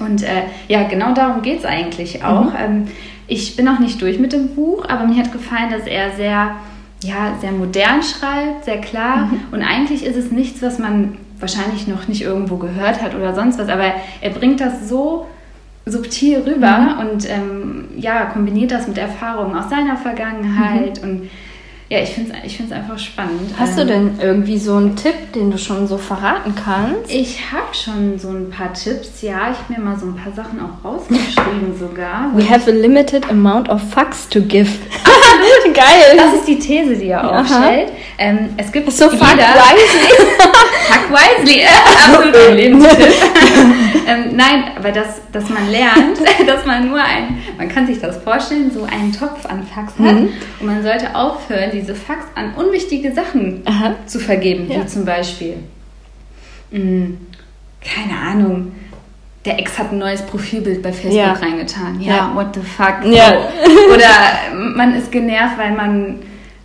Und äh, ja, genau darum geht es eigentlich auch. Mhm. Ähm, ich bin noch nicht durch mit dem Buch, aber mir hat gefallen, dass er sehr, ja, sehr modern schreibt, sehr klar. Mhm. Und eigentlich ist es nichts, was man wahrscheinlich noch nicht irgendwo gehört hat oder sonst was, aber er bringt das so subtil rüber Mhm. und ähm, ja, kombiniert das mit Erfahrungen aus seiner Vergangenheit und ja, ich finde es ich find's einfach spannend. Mhm. Hast du Ähm, denn irgendwie so einen Tipp, den du schon so verraten kannst? Ich habe schon so ein paar Tipps, ja. Ich habe mir mal so ein paar Sachen auch rausgeschrieben sogar. We have a limited amount of fucks to give. Geil. Das ist die These, die er aufstellt. Ähm, es gibt so fuck wisely. Fuck wisely, äh, absolut ein Lebenstipp. ähm, nein, aber dass, dass man lernt, dass man nur ein, man kann sich das vorstellen, so einen Topf an Fax hat Mhm. und man sollte aufhören, diese Fax an unwichtige Sachen Aha. zu vergeben, Ja. wie zum Beispiel, mh, keine Ahnung, der Ex hat ein neues Profilbild bei Facebook Ja. reingetan. Ja, Ja. what the fuck. Ja. Oder man ist genervt, weil man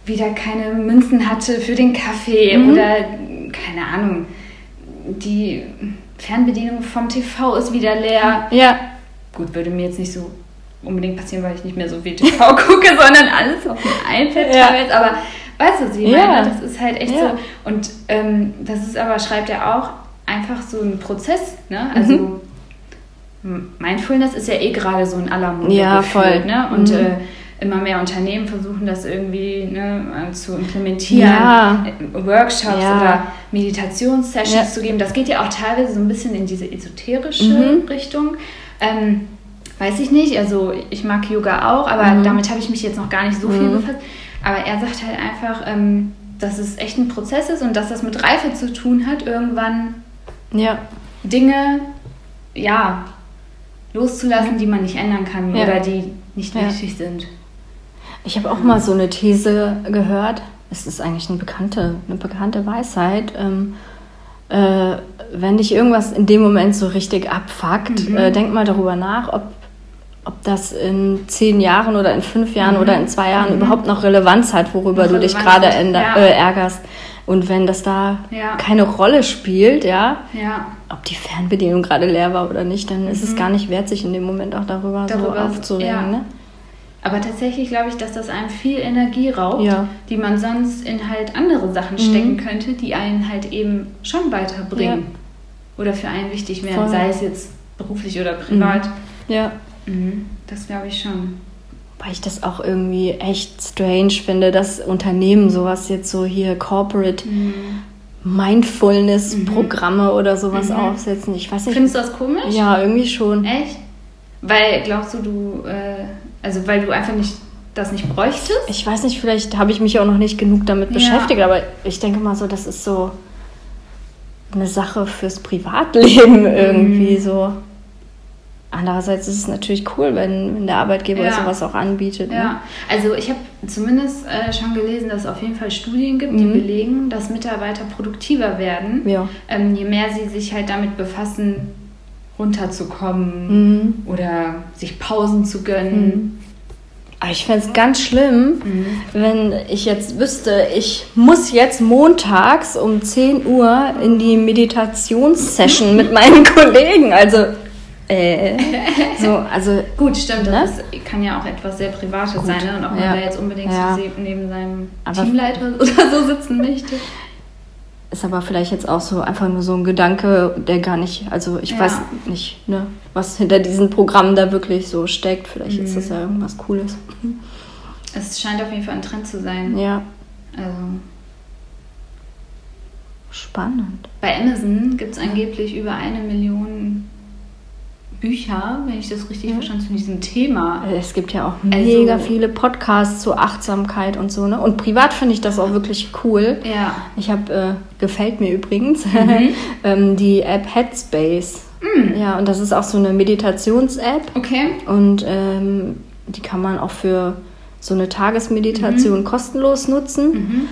wieder keine Münzen hatte für den Kaffee Mhm. oder keine Ahnung, die Fernbedienung vom TV ist wieder leer. Ja, Gut, würde mir jetzt nicht so unbedingt passieren, weil ich nicht mehr so viel TV gucke, sondern alles auf dem iPad Ja. teilweise. Aber weißt du, sie Ja. meine, das ist halt echt Ja. so. Und ähm, das ist aber, schreibt er auch, einfach so ein Prozess. Ne? Also Mhm. Mindfulness ist ja eh gerade so in aller Munde Ja, gefühlt, voll. Ne? Und Mhm. äh, immer mehr Unternehmen versuchen das irgendwie ne, äh, zu implementieren. Ja. Äh, Workshops Ja. oder Meditationssessions Ja. zu geben. Das geht ja auch teilweise so ein bisschen in diese esoterische Mhm. Richtung. Ähm, weiß ich nicht, also ich mag Yoga auch, aber Mhm. damit habe ich mich jetzt noch gar nicht so viel Mhm. befasst. Aber er sagt halt einfach, ähm, dass es echt ein Prozess ist und dass das mit Reife zu tun hat, irgendwann ja. Dinge, ja, loszulassen, die man nicht ändern kann Ja. oder die nicht Ja. wichtig sind. Ich habe auch mal so eine These gehört. Es ist eigentlich eine bekannte, eine bekannte Weisheit. Ähm, äh, wenn dich irgendwas in dem Moment so richtig abfuckt, Mhm. äh, denk mal darüber nach, ob, ob das in zehn Jahren oder in fünf Jahren oder in zwei Jahren Mhm. überhaupt noch Relevanz hat, worüber Noch du dich gerade ja. äh, ärgerst. Und wenn das da keine Rolle spielt, ja, Ja, ob die Fernbedienung gerade leer war oder nicht, dann ist es Mhm. gar nicht wert, sich in dem Moment auch darüber, Darüber, so aufzuregen. ja. Ne? aber tatsächlich glaube ich, dass das einem viel Energie raubt, Ja. die man sonst in halt andere Sachen Mhm. stecken könnte, die einen halt eben schon weiterbringen oder für einen wichtig wären, Voll. sei es jetzt beruflich oder privat. Ja. Mhm. Das glaube ich schon. Weil ich das auch irgendwie echt strange finde, dass Unternehmen sowas jetzt so hier Corporate Mindfulness-Programme oder sowas aufsetzen. Ich weiß nicht. Findest du das komisch? Ja, irgendwie schon. Echt? Weil glaubst du, du, äh, also weil du einfach nicht das nicht bräuchtest? Ich weiß nicht, vielleicht habe ich mich auch noch nicht genug damit Ja. beschäftigt, aber ich denke mal so, das ist so eine Sache fürs Privatleben irgendwie Mhm. so. Andererseits ist es natürlich cool, wenn, wenn der Arbeitgeber Ja. sowas auch anbietet. Ne? Ja, also ich habe zumindest äh, schon gelesen, dass es auf jeden Fall Studien gibt, die Mhm. belegen, dass Mitarbeiter produktiver werden, Ja. ähm, je mehr sie sich halt damit befassen, runterzukommen Mhm. oder sich Pausen zu gönnen. Aber ich fände es ganz schlimm, Mhm. wenn ich jetzt wüsste, ich muss jetzt montags um 10 Uhr in die Meditationssession mit meinen Kollegen. Also, äh, so, also Gut, stimmt, Ne? das ist, kann ja auch etwas sehr Privates sein, ne? und ob man ja. da jetzt unbedingt Ja. neben seinem Aber- Teamleiter oder so sitzen möchte. ist aber vielleicht jetzt auch so einfach nur so ein Gedanke, der gar nicht, also ich Ja. weiß nicht, ne, was hinter diesen Programmen da wirklich so steckt. Vielleicht ist Mhm. das ja irgendwas Cooles. Es scheint auf jeden Fall ein Trend zu sein. Ja, Also, spannend. bei Amazon gibt es angeblich über eine Million Bücher, wenn ich das richtig verstanden habe, zu diesem Thema. Es gibt ja auch Also- mega viele Podcasts zur Achtsamkeit und so, ne? Und privat finde ich das auch wirklich cool. Ja. Ich habe, äh, gefällt mir übrigens, Mhm. ähm, die App Headspace. Ja, und das ist auch so eine Meditations-App. Okay. Und ähm, die kann man auch für so eine Mhm. Tagesmeditation kostenlos nutzen.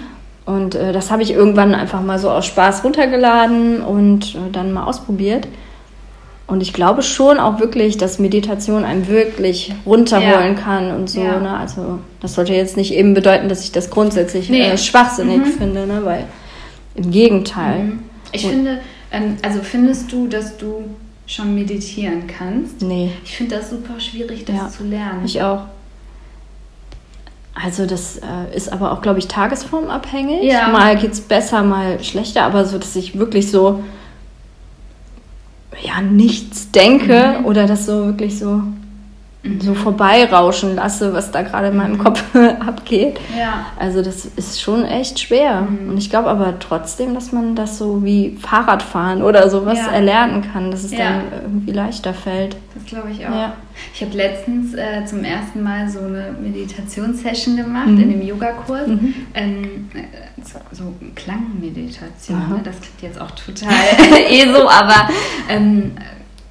Und äh, das habe ich irgendwann einfach mal so aus Spaß runtergeladen und äh, dann mal ausprobiert. Und ich glaube schon auch wirklich, dass Meditation einen wirklich runterholen Ja. kann und so. Ja. Ne? Also das sollte jetzt nicht eben bedeuten, dass ich das grundsätzlich Nee. äh, schwachsinnig finde, ne? weil im Gegenteil. Ich finde, ähm, also findest du, dass du schon meditieren kannst? Nee, Ich finde das super schwierig, das Ja. zu lernen. ich auch. Also das äh, ist aber auch, glaube ich, tagesformabhängig. Ja. Mal geht es besser, mal schlechter, aber so, dass ich wirklich so ja, nichts denke Mhm. oder das so wirklich so, so vorbeirauschen lasse, was da gerade in Mhm. meinem Kopf abgeht. ja. Also das ist schon echt schwer. Mhm. Und ich glaube aber trotzdem, dass man das so wie Fahrradfahren oder sowas Ja. erlernen kann, dass es Ja. dann irgendwie leichter fällt. Das glaube ich auch. Ja. Ich habe letztens äh, zum ersten Mal so eine Meditationssession gemacht Mhm. in dem Yogakurs. Mhm. Ähm, äh, so, so Klangmeditation. Ne? Das klingt jetzt auch total eh so, aber ähm,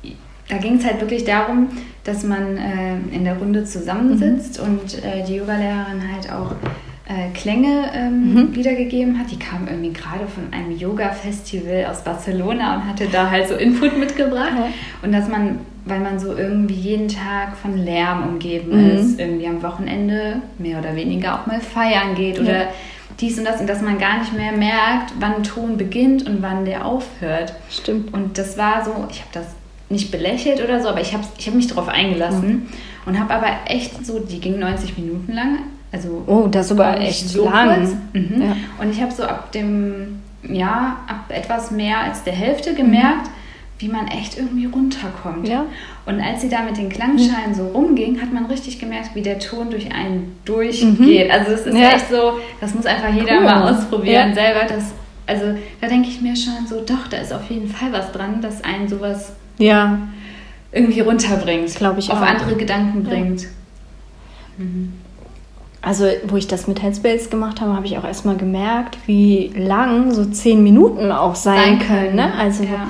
äh, da ging es halt wirklich darum, dass man äh, in der Runde zusammensitzt Mhm. und äh, die Yogalehrerin halt auch äh, Klänge ähm, Mhm. wiedergegeben hat. Die kam irgendwie gerade von einem Yoga-Festival aus Barcelona und hatte da halt so Input mitgebracht. Ja. Und dass man, weil man so irgendwie jeden Tag von Lärm umgeben Mhm. ist, irgendwie am Wochenende mehr oder weniger auch mal feiern geht oder Ja. dies und das und dass man gar nicht mehr merkt, wann Ton beginnt und wann der aufhört. Stimmt. Und das war so, ich habe das nicht belächelt oder so, aber ich habe ich hab mich darauf eingelassen und habe aber echt so, die ging 90 Minuten lang. Also Oh, das ist aber echt so lang. Mhm. Ja. Und ich habe so ab dem, ja, ab etwas mehr als der Hälfte gemerkt, wie man echt irgendwie runterkommt. Ja. Und als sie da mit den Klangschalen so rumging, hat man richtig gemerkt, wie der Ton durch einen durchgeht. Also es ist Mhm. Ja. echt so, das muss einfach jeder Cool. mal ausprobieren selber. Das, also da denke ich mir schon so, doch, da ist auf jeden Fall was dran, dass einen sowas Ja, irgendwie runterbringt. Glaub ich Auf auch. andere Gedanken bringt. also wo ich das mit Headspace gemacht habe, habe ich auch erstmal gemerkt, wie lang so zehn Minuten auch sein, können. Ne? Also, ja.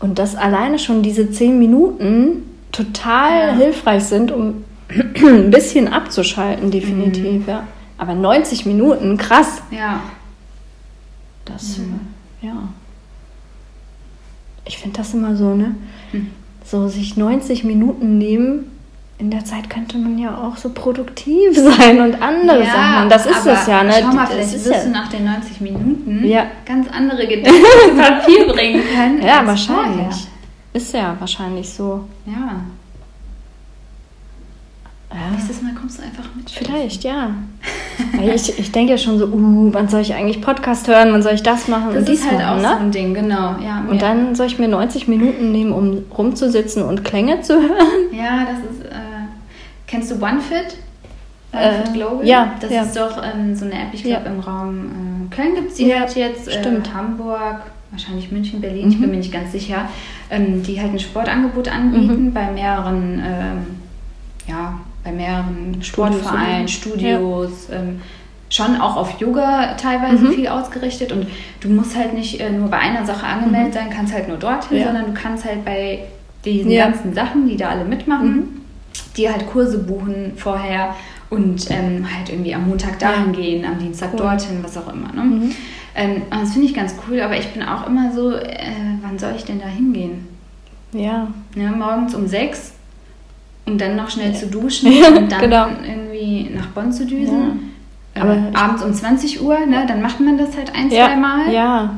Und dass alleine schon diese zehn Minuten total Ja. hilfreich sind, um ein bisschen abzuschalten, definitiv. Ja. Aber 90 Minuten, krass. ja. Das, Mhm. ja. Ich finde das immer so, ne? Hm. So sich 90 Minuten nehmen. In der Zeit könnte man ja auch so produktiv sein und andere Sachen. Das ist es ja, ne? Schau mal, vielleicht wirst ja, du nach den 90 Minuten Ja. ganz andere Gedanken zu Papier bringen können. ja, wahrscheinlich. vorher. Ist ja wahrscheinlich so. Ja. Ja. Nächstes Mal kommst du einfach mit. Vielleicht, ja. Ich, ich denke ja schon so, uh, wann soll ich eigentlich Podcast hören, wann soll ich das machen Das und ist halt machen, auch so ne? ein Ding, genau. Ja, Und dann soll ich mir 90 Minuten nehmen, um rumzusitzen und Klänge zu hören? Ja, das ist. Äh, kennst du OneFit? Äh, OneFit Global? ja, Das ja. ist doch ähm, so eine App, ich glaube, im Raum Köln gibt es die halt jetzt, stimmt. Äh, Hamburg, wahrscheinlich München, Berlin, ich bin mir nicht ganz sicher, ähm, die halt ein Sportangebot anbieten bei mehreren, ähm, ja, bei mehreren Sportvereinen? Studios, ähm, schon auch auf Yoga teilweise Mhm. viel ausgerichtet und du musst halt nicht äh, nur bei einer Sache angemeldet sein, kannst halt nur dorthin, Ja. sondern du kannst halt bei diesen Ja. ganzen Sachen, die da alle mitmachen, die halt Kurse buchen vorher und ähm, halt irgendwie am Montag dahin gehen, am Dienstag Cool. dorthin, was auch immer. Ne? Mhm. Ähm, das finde ich ganz cool, aber ich bin auch immer so, äh, wann soll ich denn da hingehen? Ja. Ne, morgens um sechs, um dann noch schnell zu duschen Ja, und dann genau. irgendwie nach Bonn zu düsen. Äh, Aber ich- abends um 20 Uhr, ne, dann macht man das halt ein, ja, zwei Mal. Ja.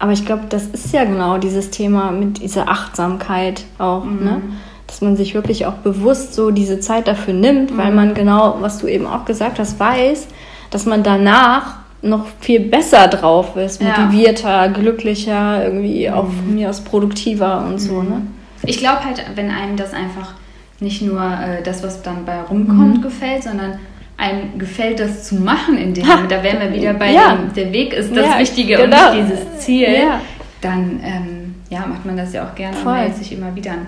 Aber ich glaube, das ist ja genau dieses Thema mit dieser Achtsamkeit auch, Mhm. ne? Dass man sich wirklich auch bewusst so diese Zeit dafür nimmt, weil Mhm. man genau, was du eben auch gesagt hast, weiß, dass man danach noch viel besser drauf ist, Ja. motivierter, glücklicher, irgendwie auch Mhm. von mir aus produktiver und so, ne? Ich glaube halt, wenn einem das einfach nicht nur äh, das, was dann bei rumkommt, Mhm. gefällt, sondern einem gefällt das zu machen in dem Ha! Da wären wir wieder bei Ja. dem, der Weg ist das Ja, Wichtige genau. und nicht dieses Ziel, Ja. dann ähm, ja, macht man das ja auch gerne Voll. und hält sich immer wieder an.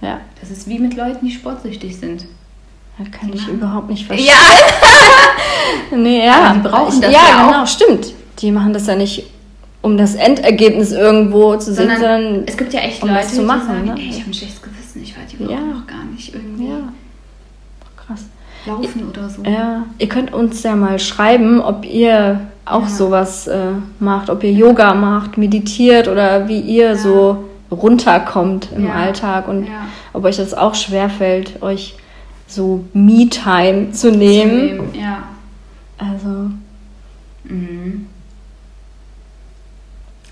Ja, Das ist wie mit Leuten, die sportsüchtig sind. das kann ich machen- überhaupt nicht verstehen. Ja, Nee, ja. Aber die brauchen das ja, ja auch. genau, stimmt. Die machen das ja nicht, um das Endergebnis irgendwo zu sehen, sondern sondern es gibt ja echt um Leute, zu die machen, sagen, ne? ey, ich habe ein schlechtes Gewissen, ich war die Ja. noch gar nicht irgendwie ja. Krass. laufen oder so. Ja, ihr könnt uns ja mal schreiben, ob ihr auch Ja. sowas äh, macht, ob ihr Yoga macht, meditiert oder wie ihr so runterkommt im Ja. Alltag und Ja. ob euch das auch schwerfällt, euch so Me-Time zu nehmen. Ja. Also, Mhm.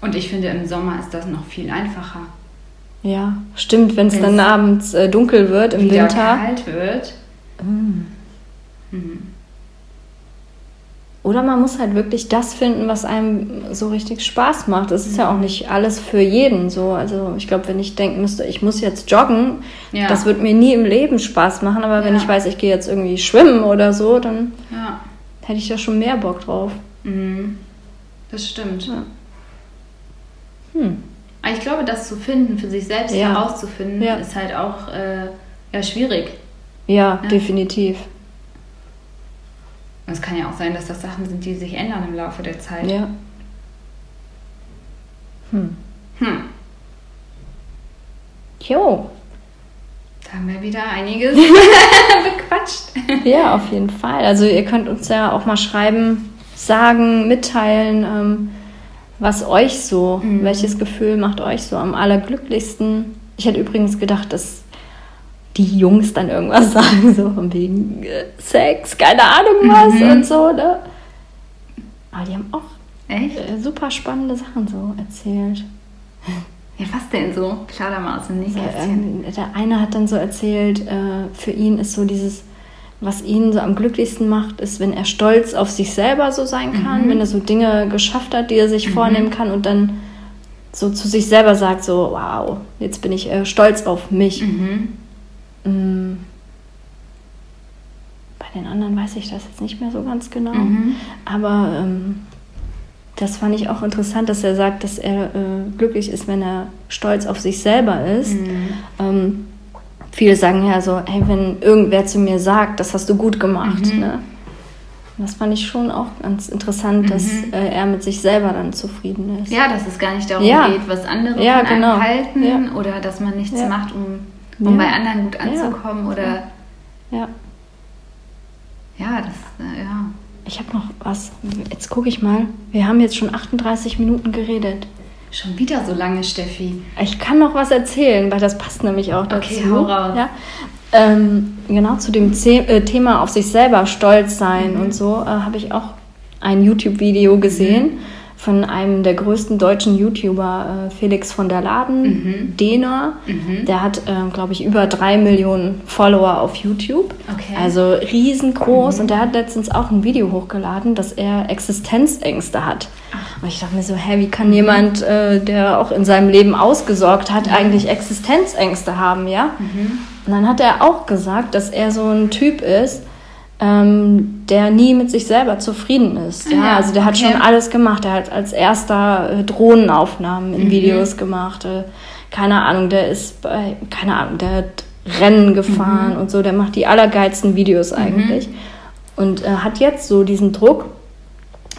Und ich finde, im Sommer ist das noch viel einfacher. Ja, stimmt, wenn es dann abends äh, dunkel wird im Wieder Winter. kalt wird. Mm. Mhm. Oder man muss halt wirklich das finden, was einem so richtig Spaß macht. Das ist ja auch nicht alles für jeden so. Also ich glaube, wenn ich denken müsste, ich muss jetzt joggen, Ja. das wird mir nie im Leben Spaß machen. Aber wenn Ja. ich weiß, ich gehe jetzt irgendwie schwimmen oder so, dann Ja. hätte ich da schon mehr Bock drauf. Mhm. Das stimmt. Hm. Aber ich glaube, das zu finden, für sich selbst Ja. herauszufinden, Ja. ist halt auch äh, ja, schwierig. Ja, Ja. definitiv. Und es kann ja auch sein, dass das Sachen sind, die sich ändern im Laufe der Zeit. Ja. Hm. Hm. Jo. Da haben wir wieder einiges bequatscht. Ja, auf jeden Fall. Also ihr könnt uns ja auch mal schreiben, sagen, mitteilen, ähm, was euch so, Mhm. welches Gefühl macht euch so am allerglücklichsten. Ich hätte übrigens gedacht, dass die Jungs dann irgendwas sagen, so von wegen äh, Sex, keine Ahnung was Mhm. und so, ne? Aber die haben auch Echt? äh, super spannende Sachen so erzählt. Ja, was denn so? Plauder mal aus dem Nähkästchen. ähm, der eine hat dann so erzählt, äh, für ihn ist so dieses, was ihn so am glücklichsten macht, ist, wenn er stolz auf sich selber so sein kann, Mhm. wenn er so Dinge geschafft hat, die er sich vornehmen kann und dann so zu sich selber sagt, so, wow, jetzt bin ich äh, stolz auf mich. Mhm. Mm. Bei den anderen weiß ich das jetzt nicht mehr so ganz genau. Mhm. Aber ähm, das fand ich auch interessant, dass er sagt, dass er äh, glücklich ist, wenn er stolz auf sich selber ist. Mhm. Ähm, viele sagen ja so, hey, wenn irgendwer zu mir sagt, das hast du gut gemacht. Mhm. Ne? Das fand ich schon auch ganz interessant, dass Mhm. äh, er mit sich selber dann zufrieden ist. Ja, dass es gar nicht darum Ja. geht, was andere Ja, von einem genau. halten Ja. oder dass man nichts macht, um, um bei anderen gut anzukommen oder Ja. ja, das äh, ja. Ich habe noch was. Jetzt gucke ich mal. Wir haben jetzt schon 38 Minuten geredet. Schon wieder so lange, Steffi. Ich kann noch was erzählen, weil das passt nämlich auch dazu. Okay, hau raus. Ja? Ähm, genau zu dem äh, Thema auf sich selber stolz sein Mhm. und so äh, habe ich auch ein YouTube-Video gesehen von einem der größten deutschen YouTuber, äh, Felix von der Laden, Mhm. Dehner. Mhm. Der hat, ähm, glaube ich, über drei Millionen Follower auf YouTube. Okay. Also riesengroß. Und der hat letztens auch ein Video hochgeladen, dass er Existenzängste hat. Und ich dachte mir so, hä, wie kann jemand, äh, der auch in seinem Leben ausgesorgt hat, eigentlich Existenzängste haben, ja? Und dann hat er auch gesagt, dass er so ein Typ ist, ähm, der nie mit sich selber zufrieden ist. Ja, Ja, also der hat okay. schon alles gemacht. Der hat als erster äh, Drohnenaufnahmen in Mhm. Videos gemacht. Äh, keine Ahnung, der ist bei, keine Ahnung, der hat Rennen gefahren Mhm. und so. Der macht die allergeilsten Videos eigentlich. Und äh, hat jetzt so diesen Druck,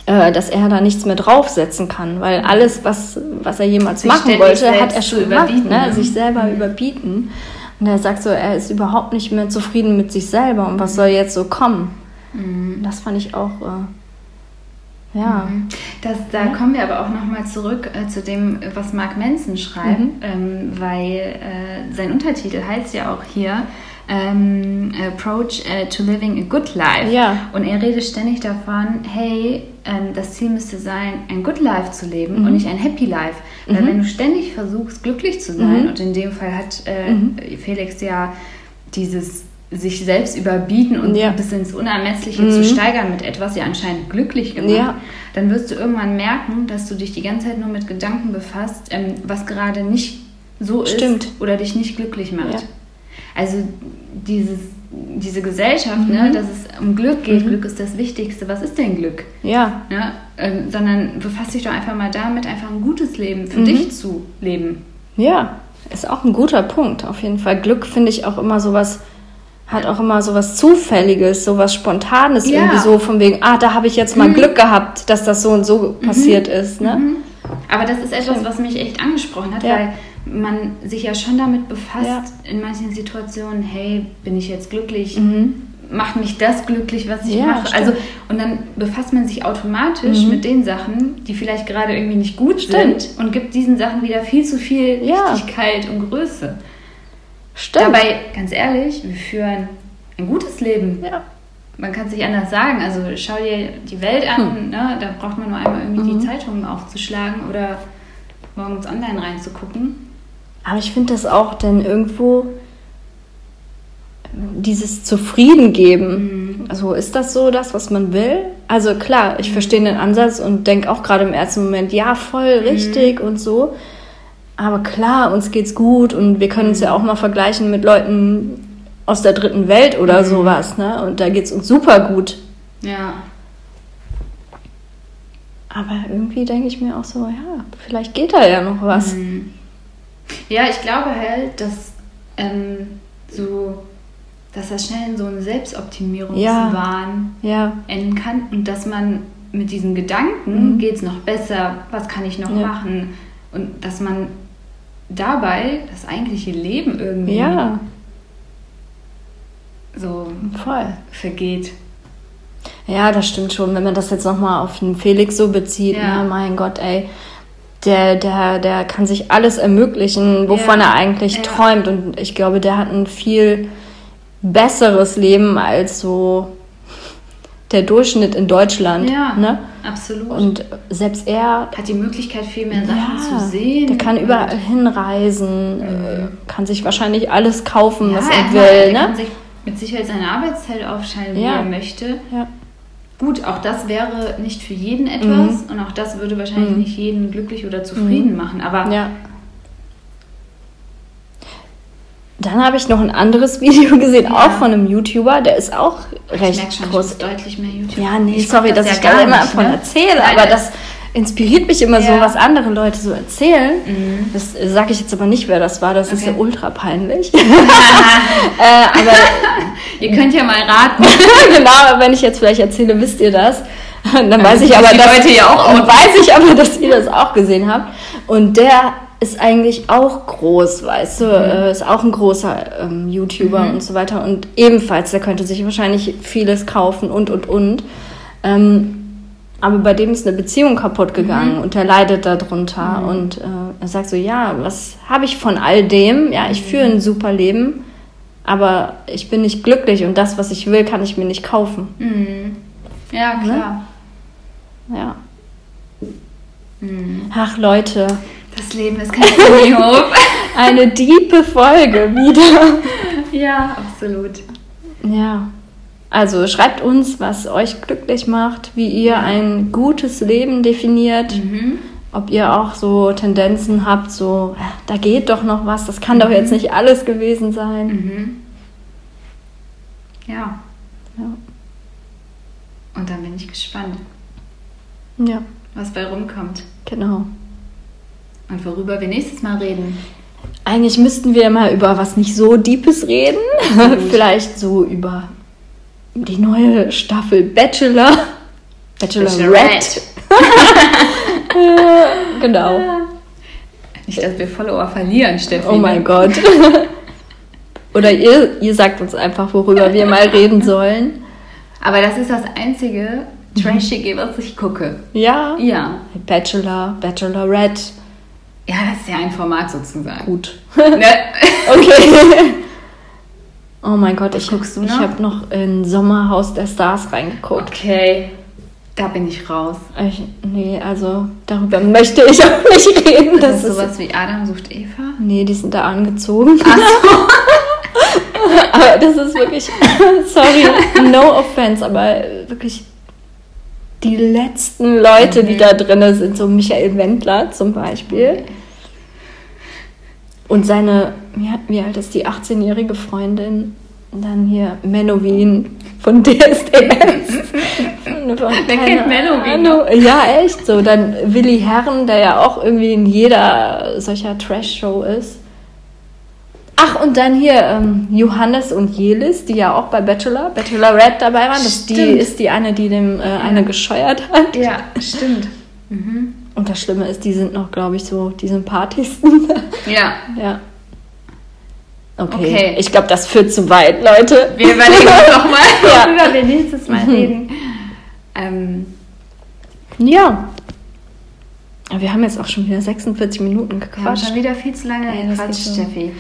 äh, dass er da nichts mehr draufsetzen kann, weil alles, was, was er jemals Sich machen wollte, hat er schon gemacht, überbieten, ne? ne? sich selber überbieten. Und er sagt so, er ist überhaupt nicht mehr zufrieden mit sich selber und was soll jetzt so kommen? Das fand ich auch, äh, ja. Das, da kommen wir aber auch nochmal zurück äh, zu dem, was Mark Manson schreibt, Mhm. ähm, weil äh, sein Untertitel heißt ja auch hier ähm, Approach äh, to Living a Good Life. Ja. Und er redet ständig davon, hey, ähm, das Ziel müsste sein, ein Good Life zu leben Mhm. und nicht ein Happy Life. Weil wenn du ständig versuchst, glücklich zu sein, Mhm. und in dem Fall hat äh, Felix ja dieses sich selbst überbieten und Ja. bis ins Unermessliche Mhm. zu steigern mit etwas ja anscheinend glücklich gemacht, Ja. dann wirst du irgendwann merken, dass du dich die ganze Zeit nur mit Gedanken befasst, ähm, was gerade nicht so Stimmt. ist oder dich nicht glücklich macht. Ja. Also dieses, diese Gesellschaft, Mhm. ne, dass es um Glück geht, Glück ist das Wichtigste. Was ist denn Glück? Ja, Ne? Ähm, sondern befasst dich doch einfach mal damit, einfach ein gutes Leben für Mhm. dich zu leben. ja, ist auch ein guter Punkt, auf jeden Fall. Glück finde ich auch immer sowas, hat auch immer sowas Zufälliges, sowas Spontanes, Ja. irgendwie so von wegen, ah, da habe ich jetzt mal Glück gehabt, dass das so und so passiert ist, ne? Aber das ist etwas, was mich echt angesprochen hat, Ja. weil man sich ja schon damit befasst, Ja. in manchen Situationen, hey, bin ich jetzt glücklich? Mhm. Macht mich das glücklich, was ich Ja, mache? stimmt. Also, und dann befasst man sich automatisch Mhm. mit den Sachen, die vielleicht gerade irgendwie nicht gut Stimmt. sind und gibt diesen Sachen wieder viel zu viel Ja. Wichtigkeit und Größe. Stimmt. Dabei, ganz ehrlich, wir führen ein gutes Leben. ja. Man kann es nicht anders sagen. Also schau dir die Welt an, Hm. ne? da braucht man nur einmal irgendwie Mhm. die Zeitungen aufzuschlagen oder morgens online reinzugucken. Aber ich finde das auch dann irgendwo dieses Zufrieden geben. Also ist das so das, was man will? Also klar, ich verstehe den Ansatz und denke auch gerade im ersten Moment, ja, voll richtig und so. Aber klar, uns geht's gut und wir können uns ja auch mal vergleichen mit Leuten aus der dritten Welt oder sowas, ne? Und da geht's uns super gut. Ja. Aber irgendwie denke ich mir auch so, ja, vielleicht geht da ja noch was. Ja, ich glaube halt, dass ähm, so, dass das schnell in so einen Selbstoptimierungswahn Ja, enden kann und dass man mit diesen Gedanken geht's noch besser, was kann ich noch Ja. machen und dass man dabei das eigentliche Leben irgendwie ja, so voll. vergeht. Ja, das stimmt schon. Wenn man das jetzt nochmal auf den Felix so bezieht, Ja. ne, mein Gott, ey, der, der, der kann sich alles ermöglichen, wovon Ja. er eigentlich Ja. träumt. Und ich glaube, der hat ein viel besseres Leben als so der Durchschnitt in Deutschland. Ja, Ne? absolut. Und selbst er, hat die Möglichkeit, viel mehr Sachen ja, zu sehen. der kann überall hinreisen, äh, kann sich wahrscheinlich alles kaufen, was Ja, er klar, will. er Ne? kann sich mit Sicherheit seine Arbeitszeit aufschreiben, wie er möchte. Ja. Gut, auch das wäre nicht für jeden etwas und auch das würde wahrscheinlich nicht jeden glücklich oder zufrieden machen. Aber Ja. Dann habe ich noch ein anderes Video gesehen, Ja. auch von einem YouTuber, der ist auch ich recht merke schon, ich groß. muss deutlich mehr YouTube. Ja, nee, Ich sorry, guck dass ja ich da gar immer nicht, davon ne? erzähle, Nein, aber das inspiriert mich immer so, Ja. was andere Leute so erzählen. Mhm. Das sage ich jetzt aber nicht, wer das war, das ist Okay. ja ultra peinlich. äh, aber Ihr könnt ja mal raten. genau, wenn ich jetzt vielleicht erzähle, wisst ihr das. Dann weiß ich aber, dass, ja weiß ich aber, dass ihr das auch gesehen habt. Und der ist eigentlich auch groß, weißt du, äh, ist auch ein großer ähm, YouTuber und so weiter. Und ebenfalls, der könnte sich wahrscheinlich vieles kaufen und und und. Ähm, aber bei dem ist eine Beziehung kaputt gegangen und der leidet darunter. Und äh, er sagt so, ja, was habe ich von all dem? Ja, ich führe ein super Leben, aber ich bin nicht glücklich und das, was ich will, kann ich mir nicht kaufen. Mhm. Ja, klar. Ja. Ach Leute, Das Leben ist kein Ponyhof. eine diepe Folge wieder. ja, absolut. Ja. Also schreibt uns, was euch glücklich macht, wie ihr ein gutes Leben definiert. Mhm. Ob ihr auch so Tendenzen habt, so, äh, da geht doch noch was, das kann doch jetzt nicht alles gewesen sein. Mhm. Ja. Ja. Und dann bin ich gespannt, Ja, was bei rumkommt. genau. Und worüber wir nächstes Mal reden. Eigentlich müssten wir mal über was nicht so Deepes reden. Vielleicht so über die neue Staffel Bachelor. Bachelorette. Äh, genau. Nicht, dass wir Follower verlieren, Steffi. Oh mein Gott. Oder ihr, ihr sagt uns einfach, worüber wir mal reden sollen. Aber das ist das einzige Trashige, was ich gucke. Ja. Ja. Bachelor, Bachelorette. Ja, das ist ja ein Format sozusagen. Gut. Ne? Okay. Oh mein Gott, ich, guckst du ich noch? habe noch in Sommerhaus der Stars reingeguckt. Okay. Da bin ich raus. Ich, nee, also darüber möchte ich auch nicht reden. Das, Das, ist ist sowas wie Adam sucht Eva. Nee, die sind da angezogen. aber das ist wirklich, sorry, no offense, aber wirklich die letzten Leute, die da drin sind, so Michael Wendler zum Beispiel. Und seine, wie, wie alt ist die 18-jährige Freundin? Dann hier Menowin von DSDS. Wer kennt Menowin. Ja, echt so. Dann Willi Herren, der ja auch irgendwie in jeder solcher Trash-Show ist. Ach, und dann hier ähm, Johannes und Jelis, die ja auch bei Bachelor, Bachelorette dabei waren. Das die ist die eine, die dem äh, eine gescheuert hat. Ja, stimmt. Und das Schlimme ist, die sind noch, glaube ich, so die sympathischsten. Ja. ja. Okay. Okay. Ich glaube, das führt zu weit, Leute. Wir überlegen uns nochmal, Ja. worüber wir nächstes Mal reden. Ähm, Ja. Aber wir haben jetzt auch schon wieder 46 Minuten wir haben gequatscht. schon wieder viel zu lange Ey, gequatscht, so. Steffi.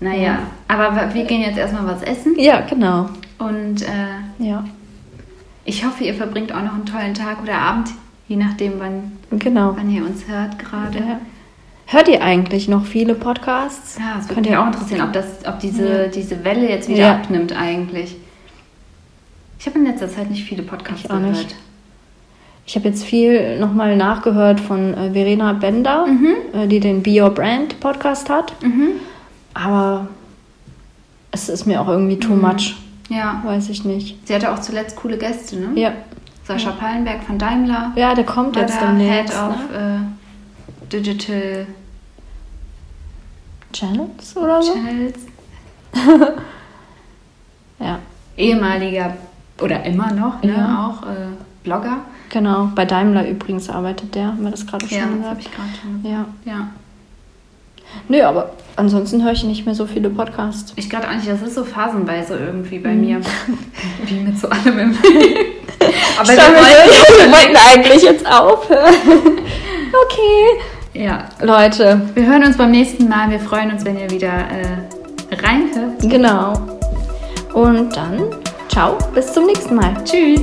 Naja, Ja. aber wir gehen jetzt erstmal was essen. Ja, genau. Und äh, Ja, ich hoffe, ihr verbringt auch noch einen tollen Tag oder Abend, je nachdem, wann, genau. wann ihr uns hört gerade. Ja. Hört ihr eigentlich noch viele Podcasts? Ja, es würde Könnt mich ihr auch interessieren, ob, das, ob diese, Ja. diese Welle jetzt wieder Ja. abnimmt eigentlich. Ich habe in letzter Zeit nicht viele Podcasts Ich auch gehört. nicht. Ich habe jetzt viel nochmal nachgehört von äh, Verena Bender, äh, die den Be Your Brand Podcast hat. Mhm. Aber es ist mir auch irgendwie too much. Ja, Weiß ich nicht. sie hatte auch zuletzt coole Gäste, ne? Ja, Sascha Pallenberg von Daimler. ja der kommt jetzt demnächst. Head of Ne? äh, Digital Channels oder so? Channels. Ja, Ehemaliger oder immer noch, ne? Ja. Auch äh, Blogger. genau. Bei Daimler übrigens arbeitet der, haben wir das gerade Ja, schon das habe gesagt. ich gerade schon Ja. Ja. Nö, aber ansonsten höre ich nicht mehr so viele Podcasts. Ich gerade auch nicht, das ist so phasenweise irgendwie bei Mhm. mir. Wie mit so allem im. Aber wir Schauen wir, wollten- wir wollten eigentlich jetzt aufhören. okay. Ja, Leute, wir hören uns beim nächsten Mal. Wir freuen uns, wenn ihr wieder äh, reinhört. genau. Und dann, ciao, bis zum nächsten Mal. Tschüss.